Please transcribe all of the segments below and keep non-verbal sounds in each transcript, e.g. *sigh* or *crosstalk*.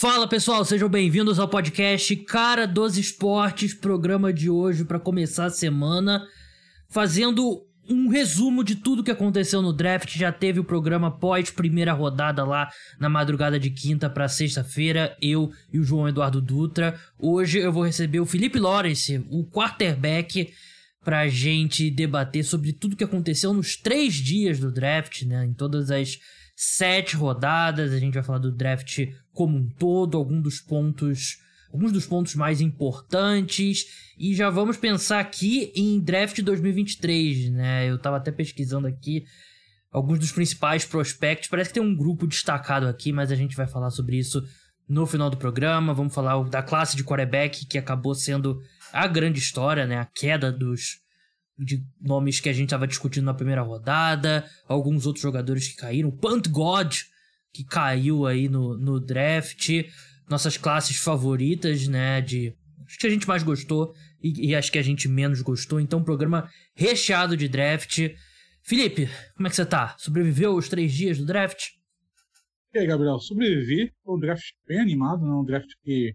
Fala pessoal, sejam bem-vindos ao podcast Cara dos Esportes, programa de hoje para começar a semana, fazendo um resumo de tudo que aconteceu no draft. Já teve o programa pós primeira rodada lá na madrugada de quinta para sexta-feira, eu e o João Eduardo Dutra. Hoje eu vou receber o Felipe Lawrence, o quarterback, pra gente debater sobre tudo que aconteceu nos três dias do draft, né? Em todas as sete rodadas, a gente vai falar do draft como um todo, alguns dos pontos, alguns dos pontos mais importantes e já vamos pensar aqui em draft 2023, né? Eu tava até pesquisando aqui alguns dos principais prospectos. Parece que tem um grupo destacado aqui, mas a gente vai falar sobre isso no final do programa. Vamos falar da classe de quarterback que acabou sendo a grande história, né? A queda dos de nomes que a gente estava discutindo na primeira rodada, alguns outros jogadores que caíram, Punt God, que caiu aí no, no draft, nossas classes favoritas, né, de acho que a gente mais gostou e, e que a gente menos gostou, então programa recheado de draft. Felipe, como é que você tá? Sobreviveu os três dias do draft? E aí, Gabriel, sobrevivi. Foi um draft bem animado, né? um draft que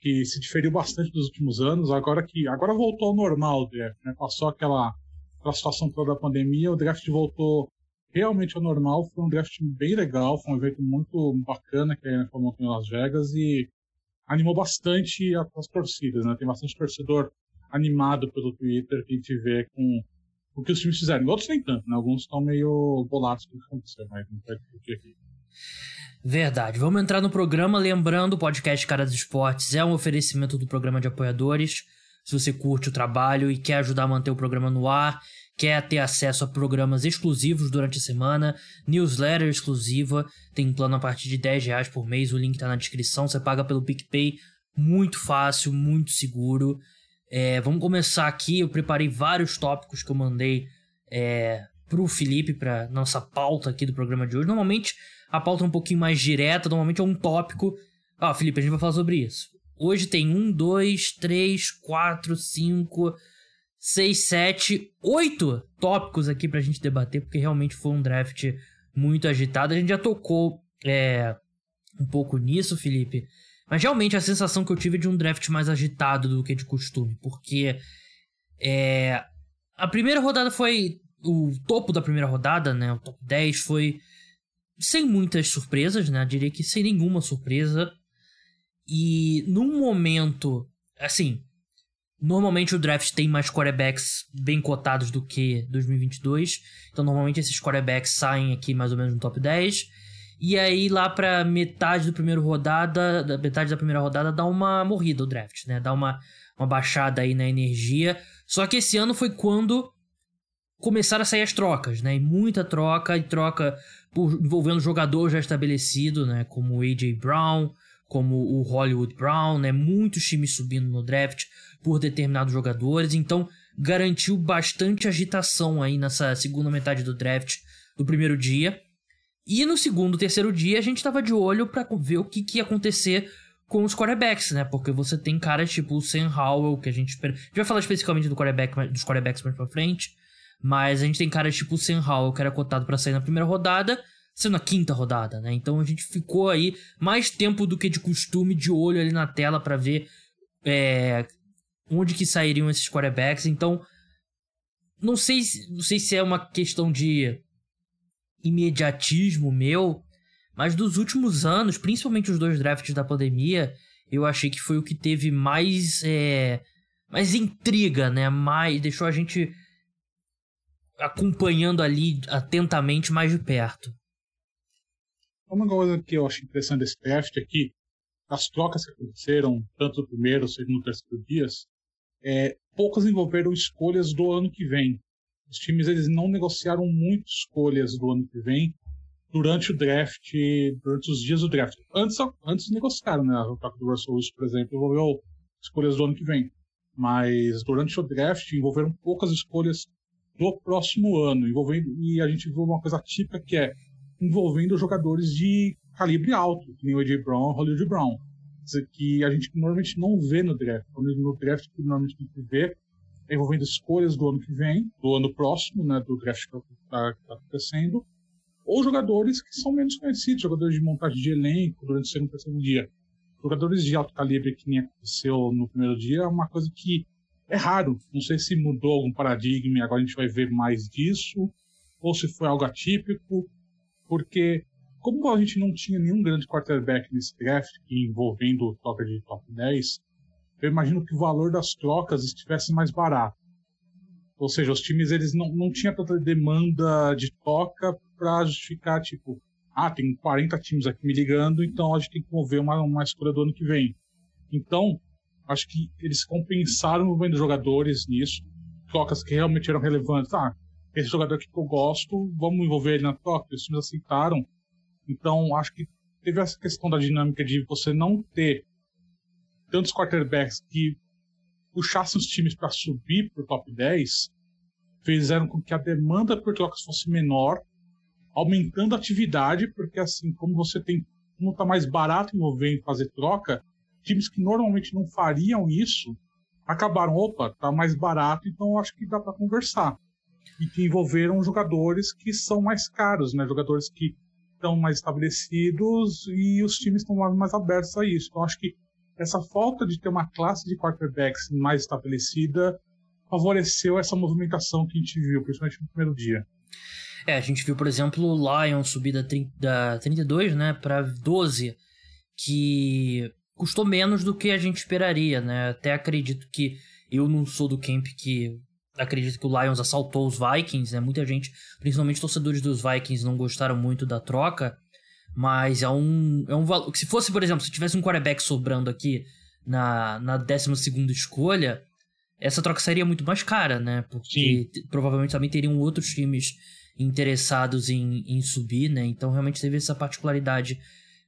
que se diferiu bastante dos últimos anos. Agora que agora voltou ao normal o draft, né? Passou aquela, aquela situação toda da pandemia, o draft voltou realmente ao normal. Foi um draft bem legal, foi um evento muito bacana que a NFL montou em Las Vegas e animou bastante as torcidas, né? Tem bastante torcedor animado pelo Twitter que a gente vê com o que os times fizeram. Outros nem tanto, né? Alguns estão meio bolados com o que aconteceu, mas não vai discutir aqui. Verdade. Vamos entrar no programa. Lembrando, o podcast Cara dos Esportes é um oferecimento do programa de apoiadores. Se você curte o trabalho e quer ajudar a manter o programa no ar, quer ter acesso a programas exclusivos durante a semana, newsletter exclusiva, tem um plano a partir de 10 reais por mês, o link tá na descrição, você paga pelo PicPay, muito fácil, muito seguro. É, vamos começar aqui, eu preparei vários tópicos que eu mandei é, pro Felipe, pra nossa pauta aqui do programa de hoje. Normalmente a pauta é um pouquinho mais direta, normalmente é um tópico. Ah, Felipe, a gente vai falar sobre isso. Hoje tem um, dois, três, quatro, cinco, seis, sete, oito tópicos aqui pra gente debater, porque realmente foi um draft muito agitado. A gente já tocou é, um pouco nisso, Felipe. Mas realmente a sensação que eu tive é de um draft mais agitado do que de costume, porque é, a primeira rodada foi. O topo da primeira rodada, né? O top 10 foi sem muitas surpresas, né? Diria que sem nenhuma surpresa. E num momento, assim, normalmente o draft tem mais quarterbacks bem cotados do que 2022. Então normalmente esses quarterbacks saem aqui mais ou menos no top 10. E aí lá para metade do primeiro rodada, da metade da primeira rodada dá uma morrida o draft, né? Dá uma uma baixada aí na energia. Só que esse ano foi quando começaram a sair as trocas, né? E muita troca e troca por, envolvendo jogador já estabelecido, né? Como o A.J. Brown, como o Hollywood Brown, né? Muitos times subindo no draft por determinados jogadores, então garantiu bastante agitação aí nessa segunda metade do draft do primeiro dia. E no segundo, terceiro dia, a gente estava de olho para ver o que, que ia acontecer com os quarterbacks, né? Porque você tem caras tipo o Sam Howell, que a gente espera. A gente vai falar especificamente do quarterback, dos quarterbacks mais pra frente. Mas a gente tem caras tipo o Sam Howell, que era cotado para sair na primeira rodada, sendo na quinta rodada, né? Então a gente ficou aí mais tempo do que de costume de olho ali na tela para ver é, onde que sairiam esses quarterbacks. Então, não sei, não sei se é uma questão de imediatismo meu, mas dos últimos anos, principalmente os dois drafts da pandemia, eu achei que foi o que teve mais é, mais intriga, né? Mais deixou a gente acompanhando ali atentamente mais de perto. Uma coisa que eu acho interessante desse draft é que as trocas que aconteceram, tanto no primeiro, segundo terceiro dias, é, poucas envolveram escolhas do ano que vem. Os times eles não negociaram muito escolhas do ano que vem durante o draft, durante os dias do draft. Antes, antes negociaram, né? O troca do Russell Wilson, por exemplo, envolveu escolhas do ano que vem. Mas durante o draft envolveram poucas escolhas do próximo ano, envolvendo e a gente viu uma coisa típica que é envolvendo jogadores de calibre alto, que nem o AJ Brown, Hollywood Brown, que a gente normalmente não vê no draft. No draft que normalmente a gente vê envolvendo escolhas do ano que vem, do ano próximo, né, do draft que está tá acontecendo, ou jogadores que são menos conhecidos, jogadores de montagem de elenco durante o segundo terceiro dia. jogadores de alto calibre que nem aconteceu no primeiro dia é uma coisa que é raro. Não sei se mudou algum paradigma e agora a gente vai ver mais disso, ou se foi algo atípico, porque como a gente não tinha nenhum grande quarterback nesse draft envolvendo troca de top 10, eu imagino que o valor das trocas estivesse mais barato. Ou seja, os times eles não, não tinham tanta demanda de troca para justificar, tipo, ah, tem 40 times aqui me ligando, então a gente tem que mover uma, uma escolha do ano que vem. Então, acho que eles compensaram o movimento dos jogadores nisso, trocas que realmente eram relevantes. Ah, esse jogador aqui que eu gosto, vamos envolver ele na troca. Os times aceitaram. Então, acho que teve essa questão da dinâmica de você não ter tantos quarterbacks que puxassem os times para subir para o top 10, fizeram com que a demanda por trocas fosse menor aumentando a atividade, porque assim, como você tem, como está mais barato envolver em fazer troca, times que normalmente não fariam isso acabaram, opa, tá mais barato, então acho que dá para conversar. E que envolveram jogadores que são mais caros, né? Jogadores que estão mais estabelecidos e os times estão mais, abertos a isso. Então acho que essa falta de ter uma classe de quarterbacks mais estabelecida favoreceu essa movimentação que a gente viu, principalmente no primeiro dia. É, a gente viu, por exemplo, o Lion subir da, 30, da 32, né, para 12, que custou menos do que a gente esperaria, né? Até acredito que eu não sou do camp que acredito que o Lions assaltou os Vikings, né? Muita gente, principalmente torcedores dos Vikings, não gostaram muito da troca, mas é um é um valor, se fosse, por exemplo, se tivesse um quarterback sobrando aqui na na 12 segunda escolha, essa troca seria muito mais cara, né? Porque provavelmente também teriam outros times interessados em, em subir, né? Então realmente teve essa particularidade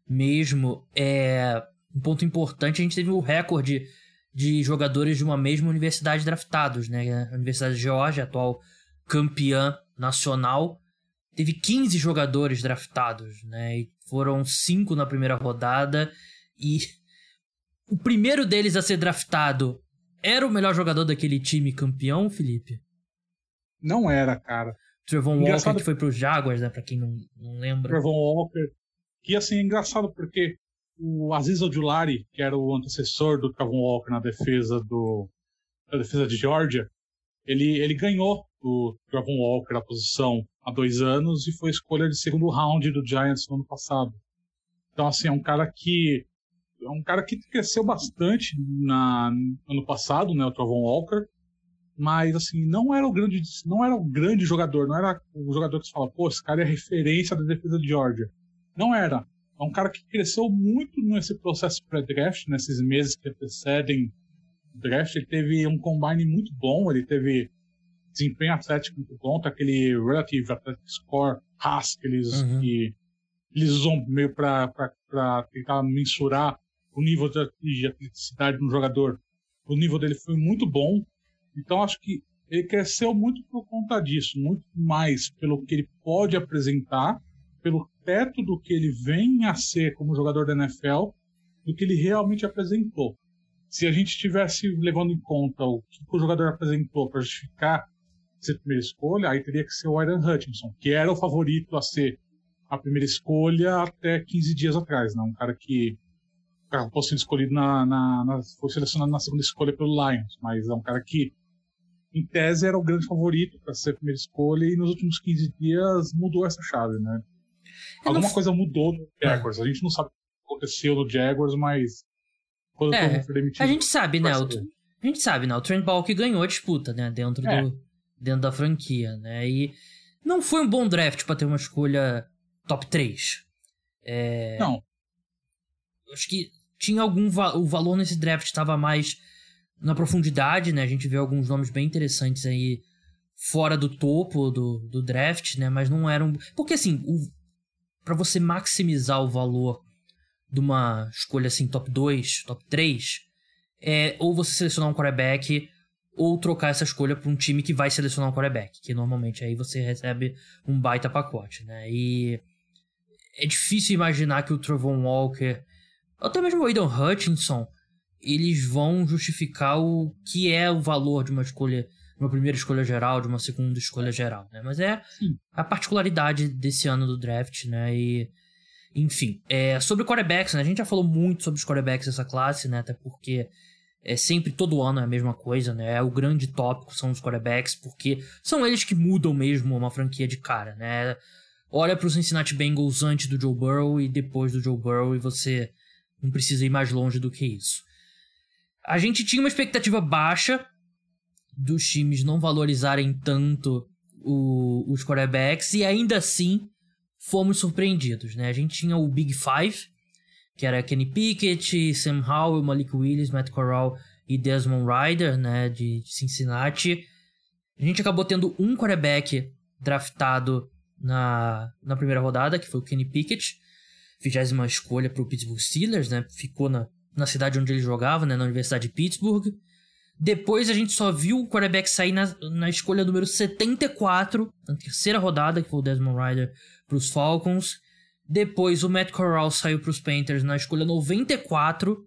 mesmo. É um ponto importante, a gente teve o recorde de jogadores de uma mesma universidade draftados, né? A Universidade de Georgia, atual campeã nacional, teve 15 jogadores draftados, né? E foram cinco na primeira rodada e o primeiro deles a ser draftado era o melhor jogador daquele time campeão, Felipe? Não era, cara. Trevon Walker, que foi pro Jaguars, né? Pra quem não, não lembra. Trevon Walker. Que assim, é engraçado porque o Aziz Ojulari, que era o antecessor do Trevon Walker na defesa do na defesa de Georgia, ele, ele ganhou o Trevon Walker a posição há dois anos e foi escolha de segundo round do Giants no ano passado. Então, assim, é um cara que é um cara que cresceu bastante na, no ano passado, né, o Trevon Walker mas assim, não era o grande, não era o grande jogador, não era o jogador que você fala, pô, esse cara é referência da defesa de Georgia. Não era. É um cara que cresceu muito nesse processo pré-draft, nesses meses que precedem o draft. Ele teve um combine muito bom, ele teve desempenho atlético muito bom, tá aquele Relative Athletic Score RAS que eles, uhum. que eles usam meio para tentar mensurar o nível de, de atleticidade do jogador. O nível dele foi muito bom, então acho que ele cresceu muito por conta disso, muito mais pelo que ele pode apresentar, pelo teto do que ele vem a ser como jogador da NFL, do que ele realmente apresentou. Se a gente estivesse levando em conta o que o jogador apresentou para justificar ser primeira escolha, aí teria que ser o Aaron Hutchinson, que era o favorito a ser a primeira escolha até 15 dias atrás, né? um cara que acabou sendo escolhido na, na, na, foi selecionado na segunda escolha pelo Lions, mas é um cara que em tese era o grande favorito para ser a primeira escolha e nos últimos 15 dias mudou essa chave, né? Alguma não... coisa mudou no Jaguars. A gente não sabe o que aconteceu no Jaguars, mas quando é, o foi demitido. A gente sabe, né? O, a gente sabe, né? O Trent Balk ganhou a disputa, né? Dentro, é. do, dentro da franquia, né? E não foi um bom draft para ter uma escolha top 3. É... Não. Acho que tinha algum va o valor nesse draft estava mais na profundidade, né? A gente vê alguns nomes bem interessantes aí fora do topo do, do draft, né? Mas não eram. Porque assim, o... para você maximizar o valor de uma escolha assim, top 2, top 3, é ou você selecionar um quarterback ou trocar essa escolha para um time que vai selecionar um quarterback, que normalmente aí você recebe um baita pacote, né? E é difícil imaginar que o Trevon Walker, até mesmo o Aidan Hutchinson, eles vão justificar o que é o valor de uma escolha, uma primeira escolha geral, de uma segunda escolha geral, né? Mas é Sim. a particularidade desse ano do draft, né? E Enfim, é, sobre quarterbacks, né? A gente já falou muito sobre os quarterbacks dessa classe, né? Até porque é sempre, todo ano é a mesma coisa, né? É o grande tópico são os quarterbacks, porque são eles que mudam mesmo uma franquia de cara, né? Olha para os Cincinnati Bengals antes do Joe Burrow e depois do Joe Burrow e você não precisa ir mais longe do que isso. A gente tinha uma expectativa baixa dos times não valorizarem tanto o, os quarterbacks e ainda assim fomos surpreendidos, né? A gente tinha o Big Five, que era Kenny Pickett, Sam Howell, Malik Willis, Matt Corral e Desmond Ryder, né, de Cincinnati. A gente acabou tendo um quarterback draftado na, na primeira rodada, que foi o Kenny Pickett, vigésima escolha para o Pittsburgh Steelers, né? Ficou na, na cidade onde ele jogava, né, na Universidade de Pittsburgh. Depois a gente só viu o quarterback sair na, na escolha número 74, na terceira rodada, que foi o Desmond Ryder para os Falcons. Depois o Matt Corral saiu para os Panthers na escolha 94.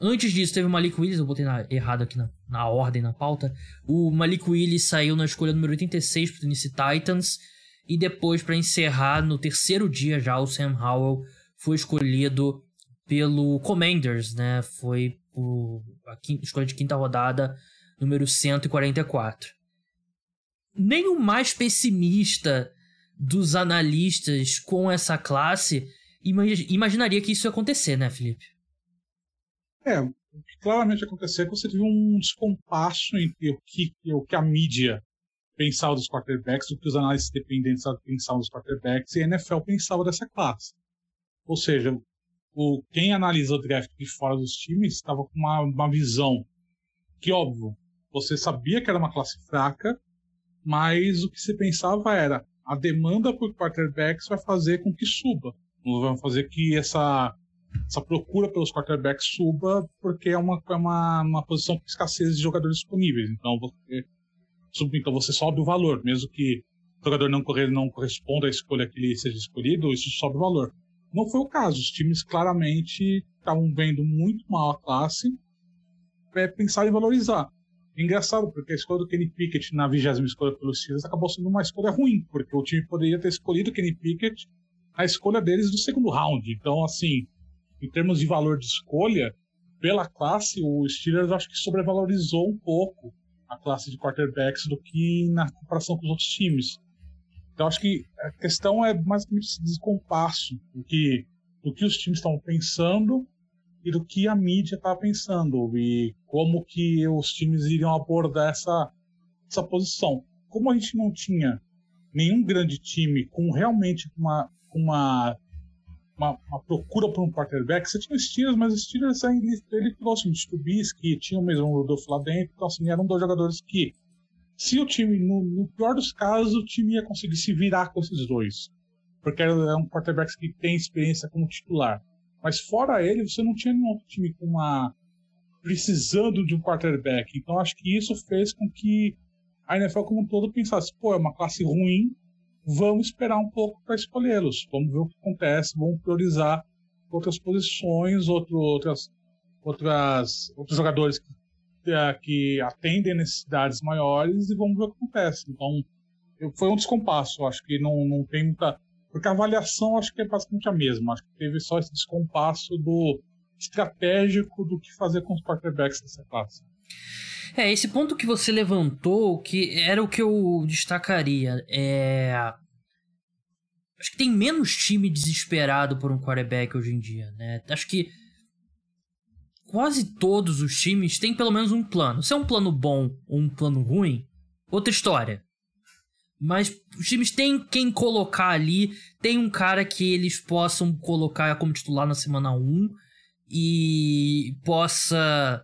Antes disso teve o Malik Willis, eu botei na, errado aqui na, na ordem, na pauta. O Malik Willis saiu na escolha número 86 para o Tennessee Titans. E depois, para encerrar, no terceiro dia já, o Sam Howell foi escolhido pelo Commanders, né? Foi escolha de quinta rodada, número 144. Nem o mais pessimista dos analistas com essa classe imaginaria que isso ia acontecer, né, Felipe? É, o que claramente aconteceu é que você teve um descompasso entre o que, o que a mídia pensava dos quarterbacks, o que os analistas dependentes pensavam dos quarterbacks e a NFL pensava dessa classe. Ou seja, o, quem analisa o draft de fora dos times estava com uma, uma visão que, óbvio, você sabia que era uma classe fraca, mas o que se pensava era a demanda por quarterbacks vai fazer com que suba. Vai fazer que essa, essa procura pelos quarterbacks suba, porque é uma, é uma, uma posição com escassez de jogadores disponíveis. Então você, então você sobe o valor, mesmo que o jogador não, correr, não corresponda à escolha que ele seja escolhido, isso sobe o valor. Não foi o caso. Os times claramente estavam vendo muito mal a classe, é, pensaram em valorizar. Engraçado, porque a escolha do Kenny Pickett na vigésima escolha pelos Steelers acabou sendo uma escolha ruim, porque o time poderia ter escolhido o Kenny Pickett na escolha deles do segundo round. Então, assim, em termos de valor de escolha, pela classe, o Steelers acho que sobrevalorizou um pouco a classe de quarterbacks do que na comparação com os outros times. Então, acho que a questão é basicamente esse descompasso do que, do que os times estão pensando e do que a mídia está pensando e como que os times iriam abordar essa, essa posição. Como a gente não tinha nenhum grande time com realmente uma, uma, uma, uma procura por um quarterback, você tinha os Steelers, mas os Steelers ele, ele trouxe um Trubisky, tinha o mesmo Rodolfo lá dentro, então assim, eram dois jogadores que se o time, no, no, pior dos casos, o time ia conseguir se virar com esses dois. Porque é um quarterback que tem experiência como titular. Mas fora ele, você não tinha nenhum outro time com uma. precisando de um quarterback. Então acho que isso fez com que a NFL como um todo pensasse: pô, é uma classe ruim, vamos esperar um pouco para escolhê-los. Vamos ver o que acontece, vamos priorizar outras posições, outro, outras, outras, outros jogadores que, que atendem necessidades maiores e vamos ver o que acontece. Então, foi um descompasso. Acho que não, não tem muita porque a avaliação acho que é basicamente a mesma. Acho que teve só esse descompasso do estratégico do que fazer com os quarterbacks dessa classe. É, esse ponto que você levantou, que era o que eu destacaria. É... Acho que tem menos time desesperado por um quarterback hoje em dia, né? Acho que quase todos os times têm pelo menos um plano. Se é um plano bom ou um plano ruim, outra história. Mas os times têm quem colocar ali. Tem um cara que eles possam colocar como titular na semana 1 e possa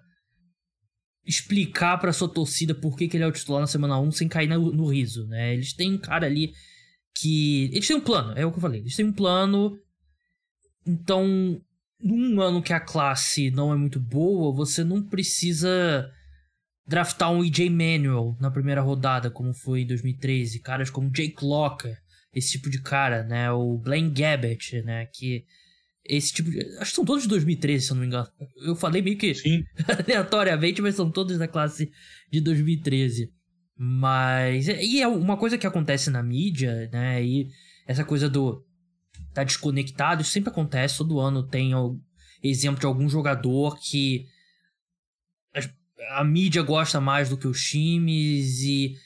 explicar para sua torcida por que, que, ele é o titular na semana 1 sem cair no, no, riso, né? Eles têm um cara ali que. Eles têm um plano, é o que eu falei. Eles têm um plano. Então, num ano que a classe não é muito boa, você não precisa draftar um EJ Manuel na primeira rodada, como foi em 2013, caras como Jake Locker, esse tipo de cara, né? O Blaine Gabbett, né? Que esse tipo de... Acho que são todos de 2013, se eu não me engano. Eu falei meio que *laughs* aleatoriamente, mas são todos da classe de 2013. Mas. E é uma coisa que acontece na mídia, né? E essa coisa do. Tá desconectado. Isso sempre acontece, todo ano tem exemplo de algum jogador que a, a mídia gosta mais do que os times e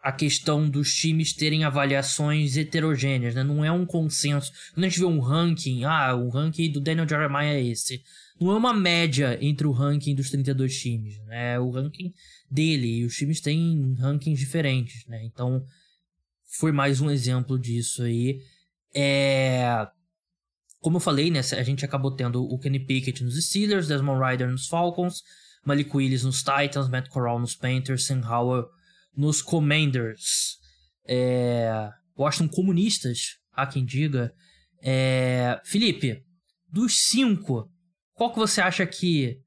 a questão dos times terem avaliações heterogêneas, né? Não é um consenso. Quando a gente vê um ranking, ah, o ranking do Daniel Jeremiah é esse. Não é uma média entre o ranking dos 32 times, né? É o ranking dele. E os times têm rankings diferentes, né? Então, foi mais um exemplo disso aí. É... Como eu falei, né? A gente acabou tendo o Kenny Pickett nos Steelers, Desmond Ryder nos Falcons, Malik Willis nos Titans, Matt Corral nos Panthers, Sam Howell nos Commanders. É... Washington Comunistas, há quem diga. É... Felipe, dos cinco, qual que você acha que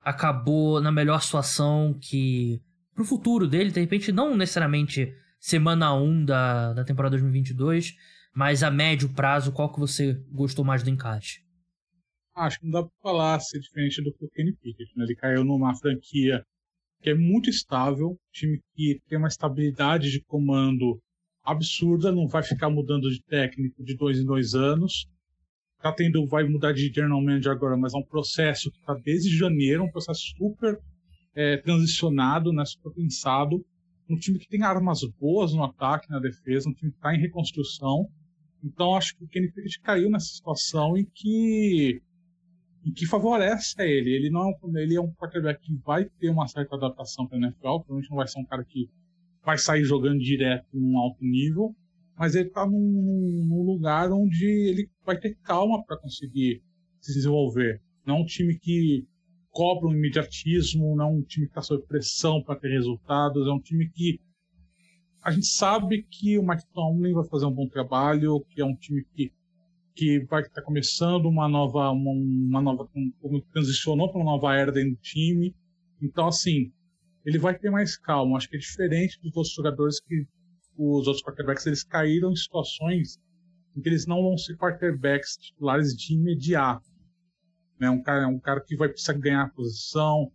acabou na melhor situação que pro futuro dele, de repente não necessariamente semana 1 da, da temporada 2022, mas a médio prazo, qual que você gostou mais do encaixe? Acho que não dá pra falar ser diferente do Kenny Pickett, né? Ele caiu numa franquia que é muito estável, time que tem uma estabilidade de comando absurda, não vai ficar mudando de técnico de dois em dois anos. Tá tendo, vai mudar de general manager agora, mas é um processo que está desde janeiro, um processo super é, transicionado, né, super pensado. Um time que tem armas boas no ataque, na defesa, um time que está em reconstrução. Então acho que o Kenny Pickett caiu nessa situação em que em que favorece a ele. Ele não é ele é um quarterback que vai ter uma certa adaptação para a NFL, provavelmente não vai ser um cara que vai sair jogando direto num alto nível, mas ele está num, num, lugar onde ele vai ter calma para conseguir se desenvolver. Não é um time que cobra um imediatismo, não é um time que está sob pressão para ter resultados, é um time que a gente sabe que o Mike Tomlin vai fazer um bom trabalho, que é um time que que vai estar tá começando uma nova, uma, uma nova, como transicionou para uma nova era dentro do time. Então, assim, ele vai ter mais calma. Acho que é diferente dos outros jogadores que os outros quarterbacks eles caíram em situações em que eles não vão ser quarterbacks titulares de imediato. Né? Um cara, um cara que vai precisar ganhar a posição,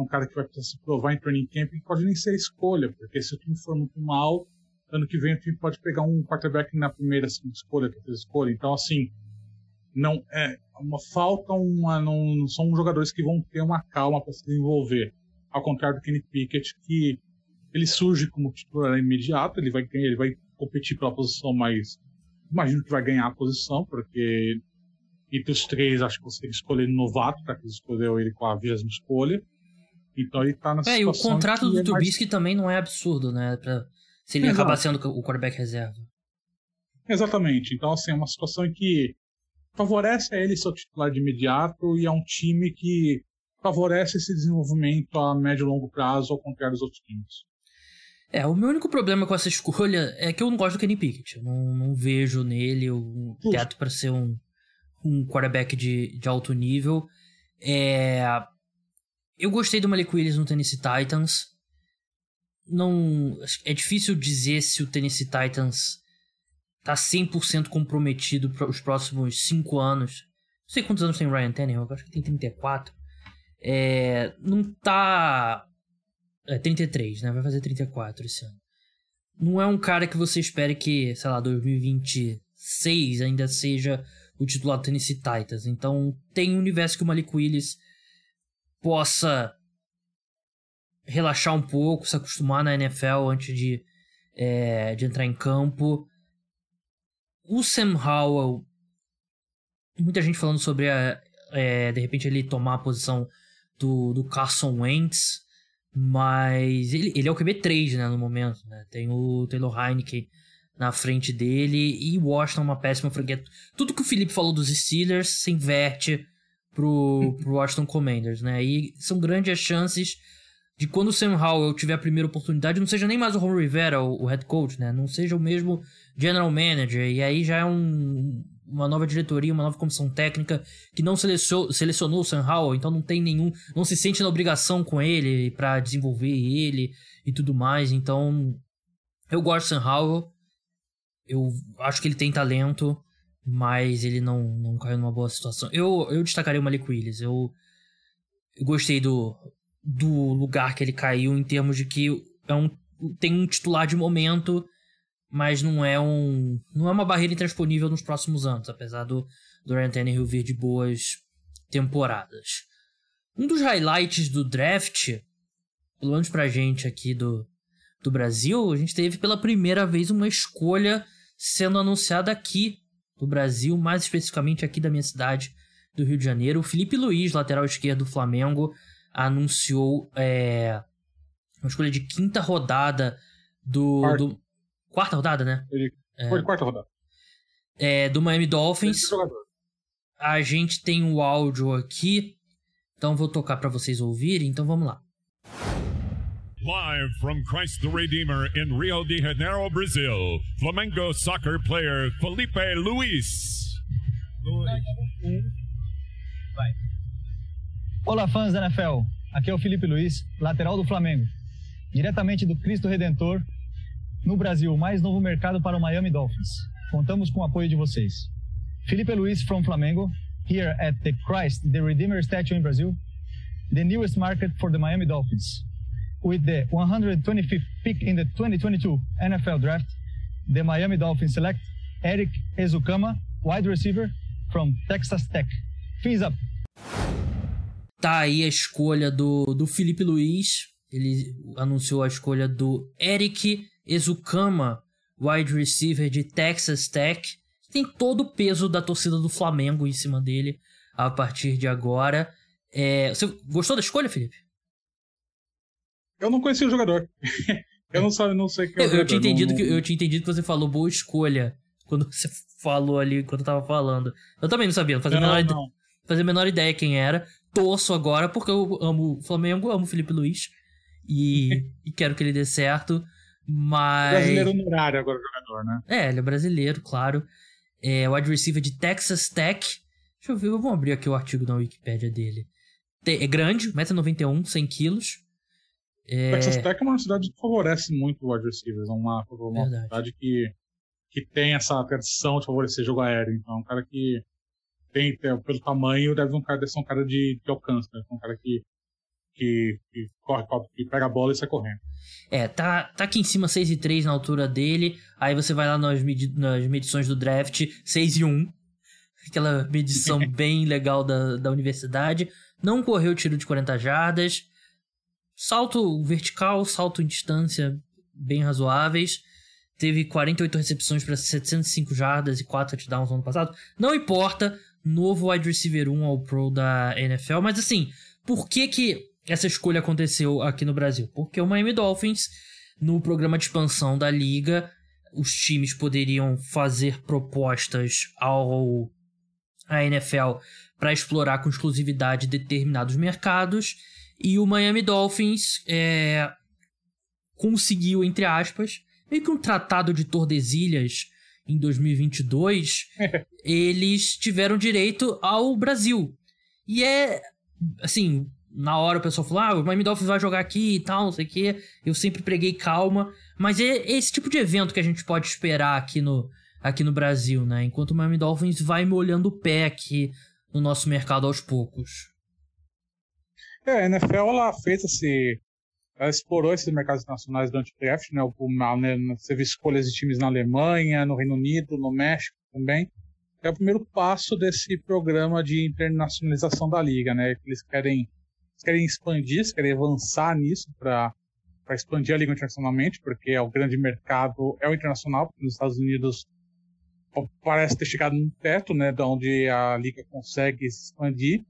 um cara que vai precisar se provar em training camp, e pode nem ser escolha, porque se o time for muito mal, ano que vem o time pode pegar um quarterback na primeira segunda escolha, terceira escolha. Então, assim, não é uma falta uma não, não são jogadores que vão ter uma calma para se desenvolver. Ao contrário do Kenny Pickett, que ele surge como titular imediato, ele vai ele vai competir pela posição mais imagino que vai ganhar a posição, porque entre os três acho que você tem que escolher novato, tá? Que escolheu ele com a vigésima escolha. Então ele tá nessa é, situação. É, e o contrato do é Trubisky mais... também não é absurdo, né? Pra se ele Exato. acabar sendo o quarterback reserva. Exatamente. Então, assim, é uma situação em que favorece a ele ser o titular de imediato e é um time que favorece esse desenvolvimento a médio e longo prazo, ao contrário dos outros times. É, o meu único problema com essa escolha é que eu não gosto do Kenny Pickett. Eu não, não vejo nele um teto para ser um, um quarterback de, de alto nível. É, eu gostei do Malik Willis no Tennessee Titans não. É difícil dizer se o Tennessee Titans tá 100% comprometido para os próximos 5 anos. Não sei quantos anos tem Ryan Tannehill, acho que tem 34. É, não tá. É 33, né? Vai fazer 34 esse ano. Não é um cara que você espere que, sei lá, 2026 ainda seja o titular do Tennessee Titans. Então tem um universo que o Malik Willis possa relaxar um pouco, se acostumar na NFL antes de, é, de entrar em campo. O Sam Howell, muita gente falando sobre a, é, de repente ele tomar a posição do, do Carson Wentz, mas ele, ele é o QB3 né, no momento. Né? Tem o Taylor Heineken na frente dele e Washington uma péssima franquia. Tudo que o Felipe falou dos Steelers se inverte pro, pro Washington Commanders, né? E são grandes as chances de quando o Sam Howell tiver a primeira oportunidade, não seja nem mais o Ron Rivera, o, o head coach, né? Não seja o mesmo general manager. E aí já é um, uma nova diretoria, uma nova comissão técnica que não selecionou, selecionou o Sam Howell, então não tem nenhum. não se sente na obrigação com ele para desenvolver ele e tudo mais. Então, eu gosto do Sam Howell. Eu acho que ele tem talento, mas ele não, não caiu numa boa situação. Eu, eu destacaria o Malik Willis. Eu, eu gostei do, do lugar que ele caiu em termos de que é um, tem um titular de momento mas não é um não é uma barreira intransponível nos próximos anos, apesar do, Ryan Tannehill vir de boas temporadas. Um dos highlights do draft, pelo menos pra gente aqui do, do Brasil, a gente teve pela primeira vez uma escolha sendo anunciada aqui do Brasil, mais especificamente aqui da minha cidade, do Rio de Janeiro. O Felipe Luiz, lateral esquerdo do Flamengo, anunciou é, uma escolha de quinta rodada do. Quarta, do, quarta rodada, né? Ele, é, foi quarta rodada. É, do Miami Dolphins. A gente tem o áudio aqui, então vou tocar para vocês ouvirem, então vamos lá. Live from Christ the Redeemer in Rio de Janeiro, Brazil, Flamengo soccer player Felipe Luiz. Olá, fãs da NFL. Aqui é o Felipe Luiz, lateral do Flamengo. Diretamente do Cristo Redentor, no Brasil, mais novo mercado para o Miami Dolphins. Contamos com o apoio de vocês. Felipe Luiz from Flamengo, here at the Christ the Redeemer statue in Brazil, the newest market for the Miami Dolphins. With the 125th pick in the 2022 NFL Draft, the Miami Dolphins select Eric Ezukama, wide receiver from Texas Tech. Fins up! Tá aí a escolha do, do Felipe Luiz. Ele anunciou a escolha do Eric Ezukama, wide receiver de Texas Tech. Tem todo o peso da torcida do Flamengo em cima dele a partir de agora. É, você gostou da escolha, Felipe? Eu não conhecia o jogador. *laughs* eu não, sabe, não sei quem é o eu, eu tinha entendido não... que Eu tinha entendido que você falou boa escolha quando *laughs* você falou ali, quando eu tava falando. Eu também não sabia, não fazia, não, menor, não. fazia a menor ideia quem era. Torço agora porque eu amo o Flamengo, amo o Felipe Luiz. E, *laughs* e quero que ele dê certo. Mas. Brasileiro honorário agora, jogador, né? É, ele é brasileiro, claro. É o wide receiver de Texas Tech. Deixa eu ver, vamos abrir aqui o artigo da Wikipedia dele. É grande, 1,91m, 100kg. É... Texas Tech é uma cidade que favorece muito o wide receivers. É uma, uma cidade que, que tem essa tradição de favorecer jogo aéreo. Então, é um cara que tem, pelo tamanho, deve, um cara, deve ser um cara de, de alcance, né? Um cara que, que, que corre, que pega a bola e sai correndo. É, tá, tá aqui em cima 6 e 3 na altura dele. Aí você vai lá nas, medi nas medições do draft, 6 e 1. Aquela medição *laughs* bem legal da, da universidade. Não correu tiro de 40 jardas. Salto vertical, salto em distância bem razoáveis. Teve 48 recepções para 705 jardas e 4 touchdowns no ano passado. Não importa, novo wide receiver 1 ao pro da NFL. Mas assim, por que que essa escolha aconteceu aqui no Brasil? Porque o Miami Dolphins, no programa de expansão da liga, os times poderiam fazer propostas ao a NFL para explorar com exclusividade determinados mercados e o Miami Dolphins é, conseguiu, entre aspas, meio que um tratado de Tordesilhas em 2022, *laughs* eles tiveram direito ao Brasil. E é, assim, na hora o pessoal falou, ah, o Miami Dolphins vai jogar aqui e tal, não sei o quê. Eu sempre preguei calma. Mas é esse tipo de evento que a gente pode esperar aqui no, aqui no Brasil, né? Enquanto o Miami Dolphins vai molhando o pé aqui no nosso mercado aos poucos. É, a NFL ela fez esse. Ela explorou esses mercados internacionais durante o draft, né? né você viu escolhas de times na Alemanha, no Reino Unido, no México também. É o primeiro passo desse programa de internacionalização da liga, né? Eles querem, eles querem expandir, eles querem avançar nisso para para expandir a liga internacionalmente, porque é o grande mercado é o internacional, porque nos Estados Unidos parece ter chegado no teto, né, de onde a liga consegue se expandir.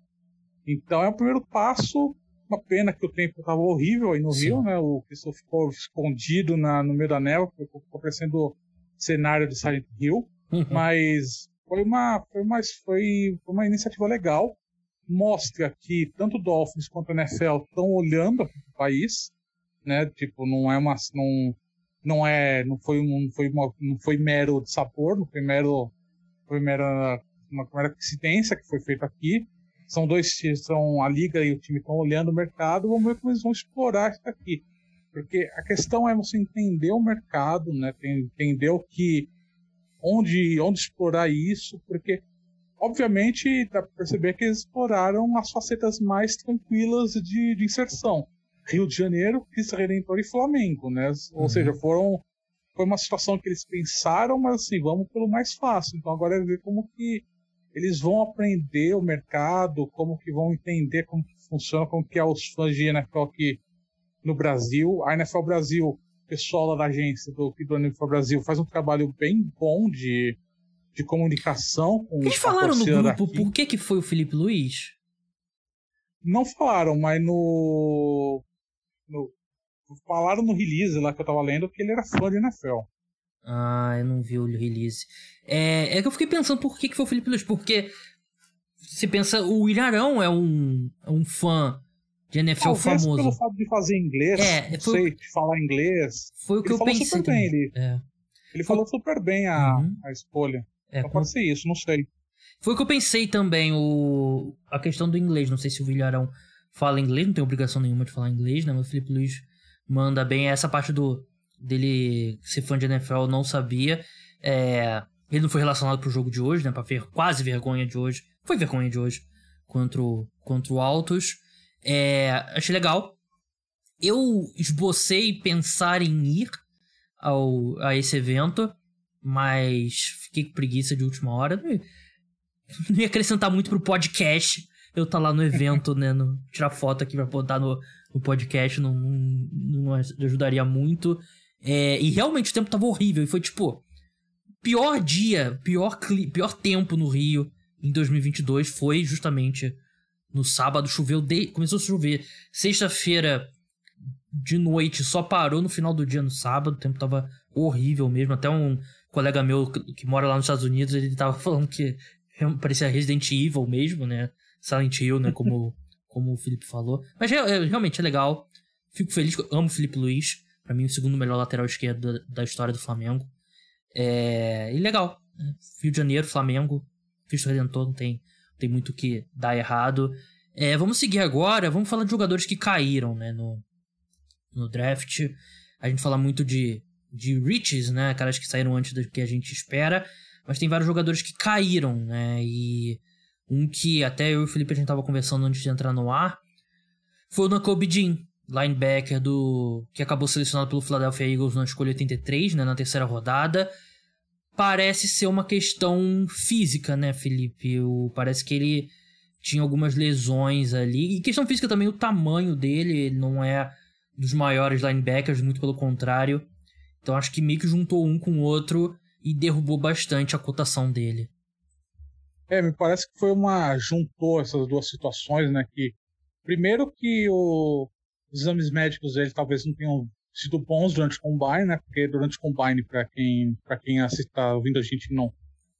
Então é o primeiro passo. Uma pena que o tempo estava horrível aí no Sim. Rio, né? O pessoal ficou escondido na, no meio da neve, ficou, parecendo cenário de Silent Hill. Uhum. Mas foi uma, foi, uma, foi uma iniciativa legal. Mostra que tanto o Dolphins quanto a NFL estão olhando para o país, né? Tipo, não é uma. Não, não é. Não foi, não foi, uma, não foi mero de sabor, não foi mero. Foi mera, uma mera coincidência que foi feito aqui são dois são a liga e o time estão olhando o mercado, vamos ver como eles vão explorar isso aqui. Porque a questão é você entender o mercado, né? Entender o que onde onde explorar isso, porque obviamente dá para perceber que eles exploraram as facetas mais tranquilas de, de inserção. Rio de Janeiro, Cristo Redentor e Flamengo, né? Ou uhum. seja, foram foi uma situação que eles pensaram, mas assim, vamos pelo mais fácil. Então agora é ver como que eles vão aprender o mercado, como que vão entender como que funciona, como que é os fãs de NFL aqui no Brasil. A NFL Brasil, o pessoal lá da agência do, do NFL Brasil faz um trabalho bem bom de, de comunicação com Eles falaram no grupo daqui. por que, que foi o Felipe Luiz? Não falaram, mas no, no falaram no release lá que eu tava lendo que ele era fã de NFL. Ah, eu não vi o release. É, é que eu fiquei pensando por que, que foi o Felipe Luiz, porque você pensa, o Ilharão é um, é um fã de NFL Talvez famoso. pelo fato de fazer inglês, é, não foi, sei, de falar inglês. Foi o que eu pensei super também. Bem, ele, é. ele falou super bem a, uhum. a escolha. É, então pode ser isso, não sei. Foi o que eu pensei também, o, a questão do inglês. Não sei se o Vilharão fala inglês, não tem obrigação nenhuma de falar inglês, né? Mas o Felipe Luiz manda bem. Essa parte do dele ser fã de NFL eu não sabia. É, ele não foi relacionado pro jogo de hoje, né? Pra ver quase vergonha de hoje. Foi vergonha de hoje contra o, contra o Altos. É, achei legal. Eu esbocei pensar em ir ao, a esse evento, mas fiquei com preguiça de última hora. Não ia *laughs* acrescentar muito pro podcast eu tá lá no evento, né? No, tirar foto aqui pra botar no, no podcast não, não, não ajudaria muito. É, e realmente o tempo tava horrível. E foi tipo. Pior dia, pior, pior tempo no Rio em 2022 foi justamente no sábado. Choveu, de, começou a chover. Sexta-feira de noite só parou no final do dia no sábado. O tempo tava horrível mesmo. Até um colega meu que mora lá nos Estados Unidos ele tava *laughs* falando que parecia Resident Evil mesmo, né? Silent Hill, né? Como *laughs* como o Felipe falou. Mas é, realmente é legal. Fico feliz, amo o Felipe Luiz. Pra mim, o segundo melhor lateral esquerdo da, história do Flamengo. É, e legal. Né? Rio de Janeiro, Flamengo. Cristo Redentor, não tem, tem muito o que dar errado. É, vamos seguir agora. Vamos falar de jogadores que caíram né, no, no draft. A gente fala muito de, de riches, né? Caras que saíram antes do que a gente espera. Mas tem vários jogadores que caíram, né? E um que até eu e o Felipe a gente tava conversando antes de entrar no ar foi o Nakobe Jean, linebacker do que acabou selecionado pelo Philadelphia Eagles na escolha 83, né, na terceira rodada. Parece ser uma questão física, né, Felipe? O, parece que ele tinha algumas lesões ali. E questão física também, o tamanho dele, ele não é dos maiores linebackers, muito pelo contrário. Então acho que meio que juntou um com o outro e derrubou bastante a cotação dele. É, me parece que foi uma. juntou essas duas situações, né? Que primeiro que o, os exames médicos dele talvez não tenham sido bons durante o combine, né? Porque durante o combine, para quem para quem está ouvindo a gente não,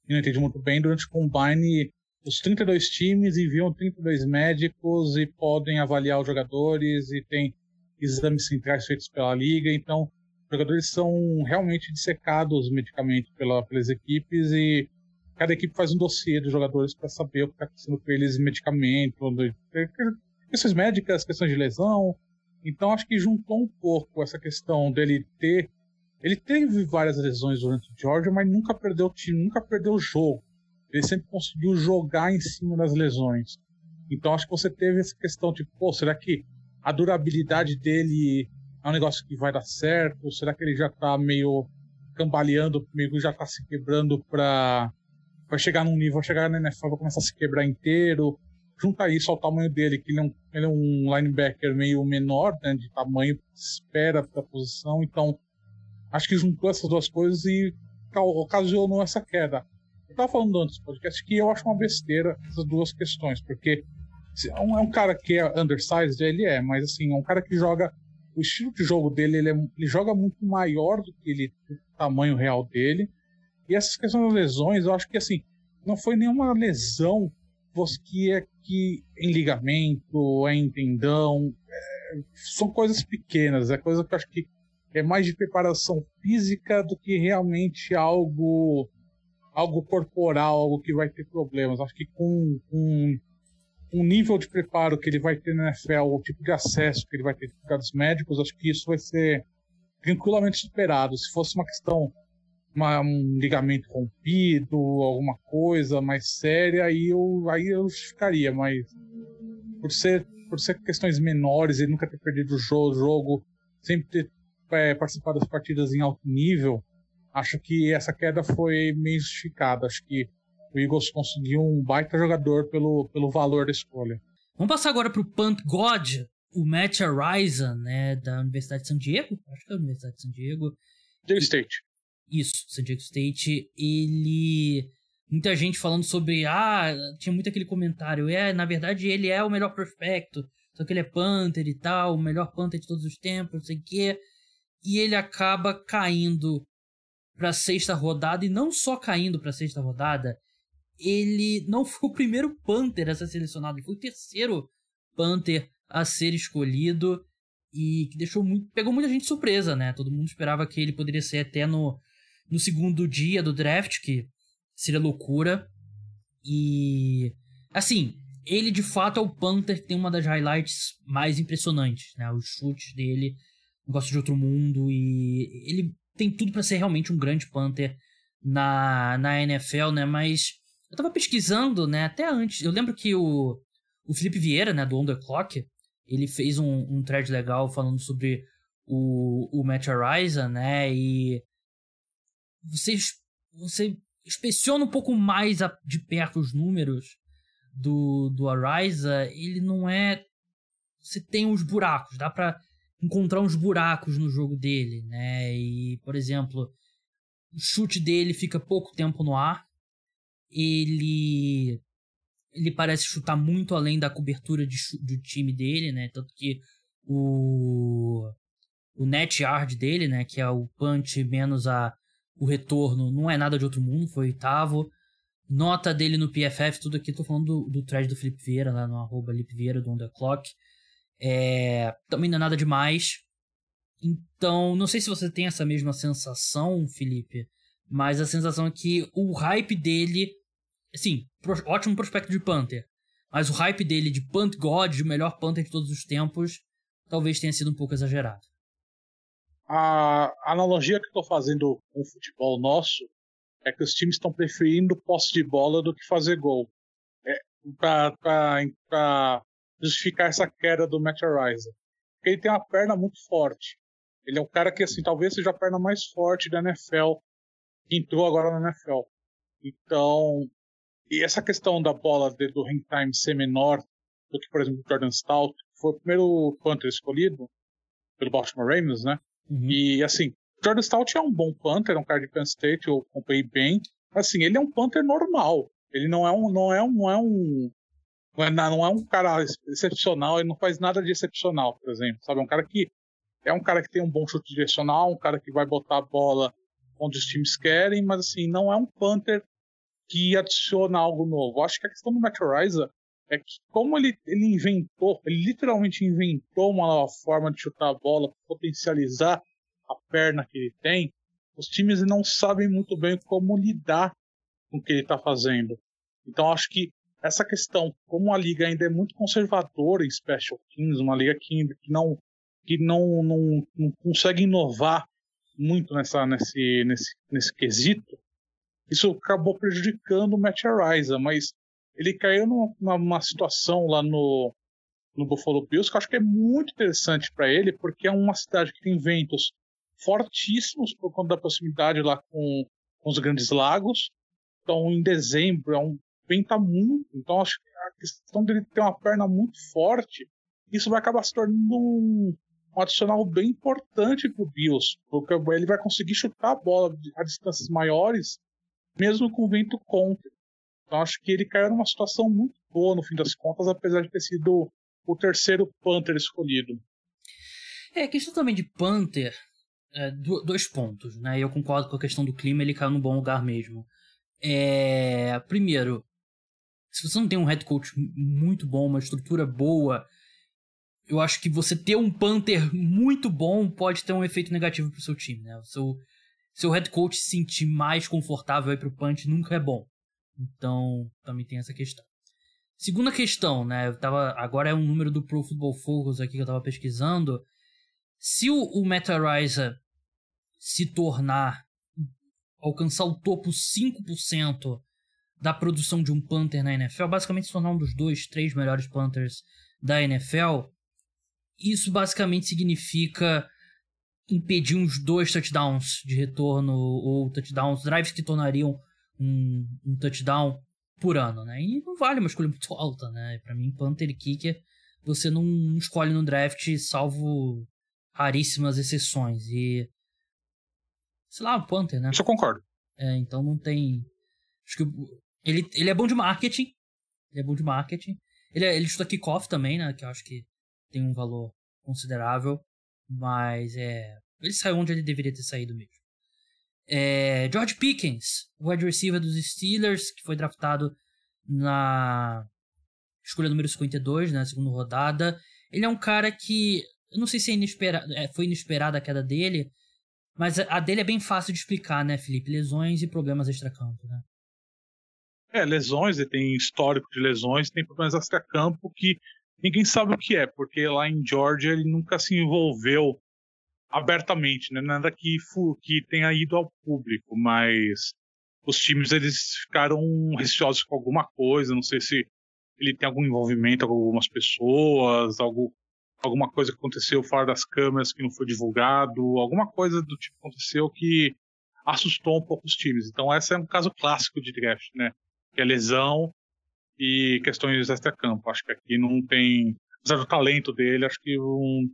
não entende muito bem, durante o combine os 32 times enviam 32 médicos e podem avaliar os jogadores e tem exames centrais feitos pela liga, então os jogadores são realmente dissecados medicamente pela, pelas equipes e cada equipe faz um dossiê dos jogadores para saber o que está acontecendo com eles em medicamento, questões médicas, questões de lesão. Então acho que juntou um pouco essa questão dele ter. Ele teve várias lesões durante o Georgia, mas nunca perdeu o time, nunca perdeu o jogo. Ele sempre conseguiu jogar em cima das lesões. Então acho que você teve essa questão, tipo, pô, será que a durabilidade dele é um negócio que vai dar certo? Será que ele já tá meio cambaleando, meio já tá se quebrando para vai chegar num nível, chegar na NFL, vai começar a se quebrar inteiro. Junta isso ao tamanho dele, que ele é um, ele é um linebacker meio menor, né, de tamanho, espera para a posição. Então, acho que juntou essas duas coisas e ocasionou essa queda. Eu estava falando antes do podcast que eu acho uma besteira essas duas questões, porque é um, é um cara que é undersized, ele é, mas assim, é um cara que joga. O estilo de jogo dele, ele, é, ele joga muito maior do que ele, o tamanho real dele. E essas questões das lesões, eu acho que assim, não foi nenhuma lesão que é que em ligamento, é em tendão, é, são coisas pequenas, é coisa que eu acho que é mais de preparação física do que realmente algo algo corporal, algo que vai ter problemas. Acho que com, com um nível de preparo que ele vai ter na NFL, o tipo de acesso que ele vai ter cuidados médicos, acho que isso vai ser tranquilamente superado. Se fosse uma questão uma, um ligamento rompido, alguma coisa mais séria, aí eu, aí eu justificaria, mas por ser, por ser questões menores, ele nunca ter perdido o jogo, jogo sempre ter é, participado das partidas em alto nível, acho que essa queda foi meio justificada. Acho que o Eagles conseguiu um baita jogador pelo, pelo valor da escolha. Vamos passar agora para o Punt God, o Matt Ariza, né, da Universidade de San Diego. Acho que é a Universidade de San Diego. Diego State. Isso, San Diego State. Ele. Muita gente falando sobre. Ah, tinha muito aquele comentário. É, na verdade, ele é o melhor prospecto. Só que ele é Panther e tal, o melhor Panther de todos os tempos, não sei o quê. E ele acaba caindo para sexta rodada e não só caindo para sexta rodada, ele não foi o primeiro Panther a ser selecionado, ele foi o terceiro Panther a ser escolhido e que deixou muito, pegou muita gente surpresa, né? Todo mundo esperava que ele poderia ser até no, no segundo dia do draft, que seria loucura. E assim, ele de fato é o Panther que tem uma das highlights mais impressionantes, né? Os chutes dele, negócio de outro mundo e ele tem tudo para ser realmente um grande Panther na, na NFL, né? Mas eu tava pesquisando, né, até antes. Eu lembro que o, o Felipe Vieira, né, do Underclock, ele fez um, um thread legal falando sobre o, o Matt Ariza, né, e você, você inspeciona um pouco mais a, de perto os números do, do Ariza, ele não é... Você tem uns buracos, dá pra encontrar uns buracos no jogo dele, né, e, por exemplo, o chute dele fica pouco tempo no ar, ele ele parece chutar muito além da cobertura de, do time dele, né? Tanto que o o net yard dele, né, que é o punch menos a o retorno, não é nada de outro mundo, foi oitavo. Nota dele no PFF, tudo aqui, tô falando do, do thread do Felipe Vieira, lá no arroba Felipe Vieira do Underclock. É, também não é nada demais. Então, não sei se você tem essa mesma sensação, Felipe, mas a sensação é que o hype dele Sim, pro, ótimo prospecto de Panther. Mas o hype dele de Punt God, o melhor Panther de todos os tempos, talvez tenha sido um pouco exagerado. A analogia que estou fazendo com o futebol nosso é que os times estão preferindo posse de bola do que fazer gol. É, para justificar essa queda do Matt Ariza. Porque ele tem uma perna muito forte. Ele é um cara que, assim, talvez seja a perna mais forte da NFL, que entrou agora na NFL. Então, e essa questão da bola de, do hang time ser menor do que, por exemplo, o Jordan Stout, que foi o primeiro punter escolhido pelo Baltimore Ravens, né? Uhum. E assim, Jordan Stout é um bom punter, é um cara de Penn State, eu acompanhei bem. Assim, ele é um punter normal. Ele não é um, não é um, não é um, não é, não é um cara excepcional. Ele não faz nada de excepcional, por exemplo. Sabe, é um cara que é um cara que tem um bom chute direcional, um cara que vai botar a bola onde os times querem, mas assim, não é um punter que adiciona algo novo. Acho que a questão do Matt Ariza é que como ele, ele inventou, ele literalmente inventou uma nova forma de chutar a bola, potencializar a perna que ele tem, os times não sabem muito bem como lidar com o que ele está fazendo. Então acho que essa questão, como a liga ainda é muito conservadora em special teams, uma liga que, que não que não, não, não consegue inovar muito nessa, nesse, nesse, nesse quesito, isso acabou prejudicando o Matt Ariza, mas ele caiu numa, numa situação lá no, no Buffalo Bills que eu acho que é muito interessante para ele, porque é uma cidade que tem ventos fortíssimos por conta da proximidade lá com, com os grandes lagos. Então, em dezembro, é um venta muito. Então, acho que a questão dele ter uma perna muito forte, isso vai acabar se tornando um, um adicional bem importante para o Bills, porque ele vai conseguir chutar a bola a distâncias maiores mesmo com o vento contra. Então acho que ele caiu numa situação muito boa no fim das contas, apesar de ter sido o terceiro Panther escolhido. É, a questão também de Panther, é, dois pontos, né? Eu concordo com a questão do clima, ele caiu num bom lugar mesmo. É, primeiro, se você não tem um head coach muito bom, uma estrutura boa, eu acho que você ter um Panther muito bom pode ter um efeito negativo pro seu time, né? O seu seu head coach se sentir mais confortável aí pro punch nunca é bom. Então, também tem essa questão. Segunda questão, né? Eu tava, agora é um número do Pro Football Focus aqui que eu tava pesquisando. Se o, o se tornar alcançar o topo 5% da produção de um punter na NFL, basicamente se tornar um dos dois, três melhores punters da NFL, isso basicamente significa impedir uns dois touchdowns de retorno ou touchdowns, drives que tornariam um, um touchdown por ano, né? E não vale uma escolha muito *laughs* alta, né? Para mim, Panther e Kicker você não escolhe no draft, salvo raríssimas exceções. E. Sei lá, o Panther, né? Isso eu concordo. É, então não tem. Acho que ele, ele é bom de marketing. Ele é bom de marketing. Ele, é, ele estuda kickoff também, né? Que eu acho que tem um valor considerável. Mas é. Ele saiu onde ele deveria ter saído mesmo. É, George Pickens, wide receiver dos Steelers, que foi draftado na escolha número 52, na né, segunda rodada. Ele é um cara que. Não sei se é é, foi inesperada a queda dele, mas a dele é bem fácil de explicar, né, Felipe? Lesões e problemas extracampo, né? É, lesões, ele tem histórico de lesões, tem problemas extracampo que ninguém sabe o que é, porque lá em Georgia ele nunca se envolveu abertamente, né? Nada que, que tenha ido ao público, mas os times eles ficaram receosos com alguma coisa, não sei se ele tem algum envolvimento com algumas pessoas, algo, alguma coisa que aconteceu fora das câmeras que não foi divulgado, alguma coisa do tipo aconteceu que assustou um pouco os times. Então, esse é um caso clássico de draft, né? Que é lesão e questões extra-campo. Acho que aqui não tem. Apesar do talento dele, acho que um,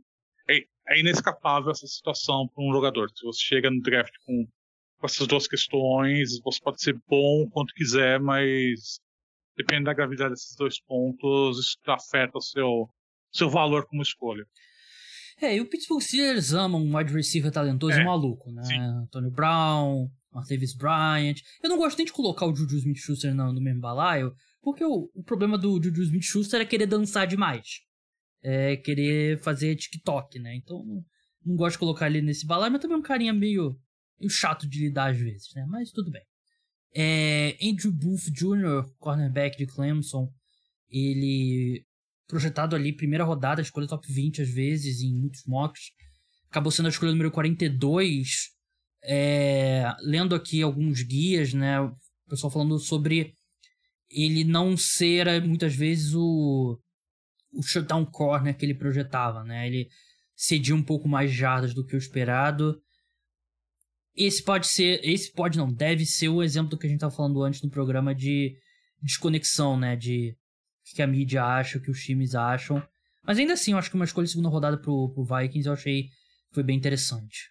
é, inescapável essa situação para um jogador. Se você chega no draft com, com essas duas questões, você pode ser bom quanto quiser, mas depende da gravidade desses dois pontos, isso afeta o seu, seu valor como escolha. É, e o Pittsburgh Steelers ama um wide receiver talentoso é, e maluco, né? Sim. Antonio Brown, Martavis Bryant. Eu não gosto nem de colocar o Juju Smith-Schuster no, no mesmo balaio, porque o, o problema do Juju Smith-Schuster é querer dançar demais. É querer fazer TikTok, né? Então, não, não gosto de colocar ele nesse balaio, mas também é um carinha meio, meio chato de lidar às vezes, né? Mas tudo bem. É, Andrew Booth Jr., cornerback de Clemson, ele projetado ali, primeira rodada, escolha top 20 às vezes, em muitos mocks. Acabou sendo a escolha número 42. É, lendo aqui alguns guias, né? O pessoal falando sobre ele não ser muitas vezes o, o shutdown corner que ele projetava, né? Ele cedia um pouco mais jardas do que o esperado. Esse pode ser, esse pode não, deve ser o exemplo do que a gente estava falando antes no programa de desconexão, né? De o que a mídia acha, o que os times acham. Mas ainda assim, eu acho que uma escolha de segunda rodada pro, pro Vikings eu achei foi bem interessante.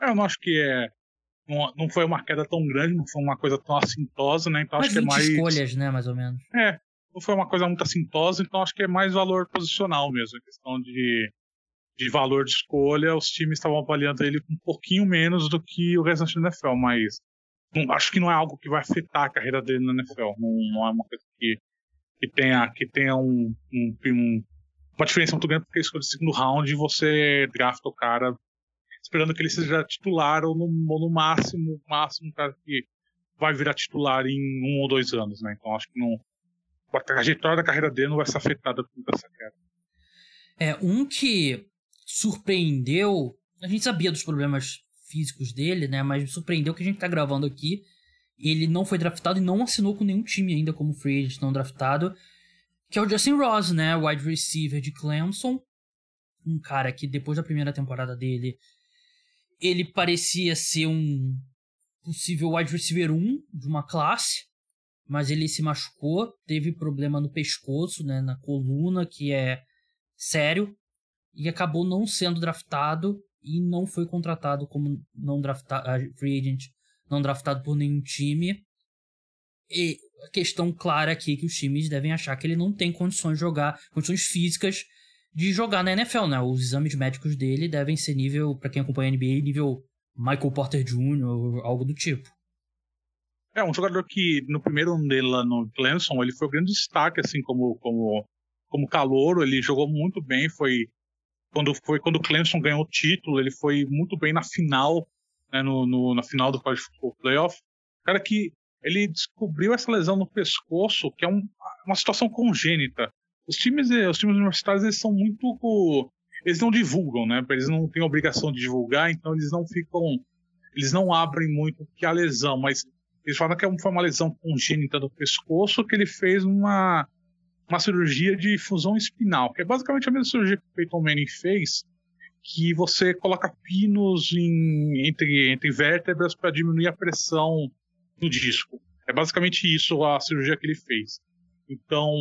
É, eu não acho que é. Não, não foi uma queda tão grande, não foi uma coisa tão assintosa, né? Então Mas acho que é mais. escolhas, né, mais ou menos. É, não foi uma coisa muito assintosa, então acho que é mais valor posicional mesmo, a questão de de valor de escolha, os times estavam avaliando ele um pouquinho menos do que o restante da NFL, mas não, acho que não é algo que vai afetar a carreira dele na NFL. Não, não é uma coisa que, que tenha, que tenha um, um, um, uma diferença muito grande, porque a escolha de segundo round você drafta o cara esperando que ele seja titular ou no, ou no máximo, máximo um cara que vai virar titular em um ou dois anos, né? Então acho que não, a trajetória da carreira dele não vai ser afetada por essa queda. É, um que surpreendeu. A gente sabia dos problemas físicos dele, né? Mas surpreendeu que a gente tá gravando aqui. Ele não foi draftado e não assinou com nenhum time ainda como free agent não draftado. Que é o Justin Ross, né? Wide receiver de Clemson. Um cara que depois da primeira temporada dele, ele parecia ser um possível wide receiver 1 de uma classe. Mas ele se machucou, teve problema no pescoço, né? Na coluna, que é sério e acabou não sendo draftado e não foi contratado como não draftado, free agent, não draftado por nenhum time. E a questão clara aqui é que os times devem achar que ele não tem condições de jogar, condições físicas de jogar na NFL, né? Os exames médicos dele devem ser nível, para quem acompanha a NBA, nível Michael Porter Jr., algo do tipo. É, um jogador que no primeiro ano dele lá no Clemson, ele foi o grande destaque, assim, como, como, como calouro, ele jogou muito bem, foi quando foi quando o Clemson ganhou o título, ele foi muito bem na final, né, no, no, na final do College Football Playoff. Cara que ele descobriu essa lesão no pescoço, que é um, uma situação congênita. Os times, os times universitários eles são muito, eles não divulgam, né? Eles não têm obrigação de divulgar, então eles não ficam, eles não abrem muito que a lesão, mas eles falam que é uma lesão congênita do pescoço que ele fez uma uma cirurgia de fusão espinal, que é basicamente a mesma cirurgia que o Peyton Manning fez, que você coloca pinos em, entre, entre vértebras para diminuir a pressão no disco. É basicamente isso a cirurgia que ele fez. Então,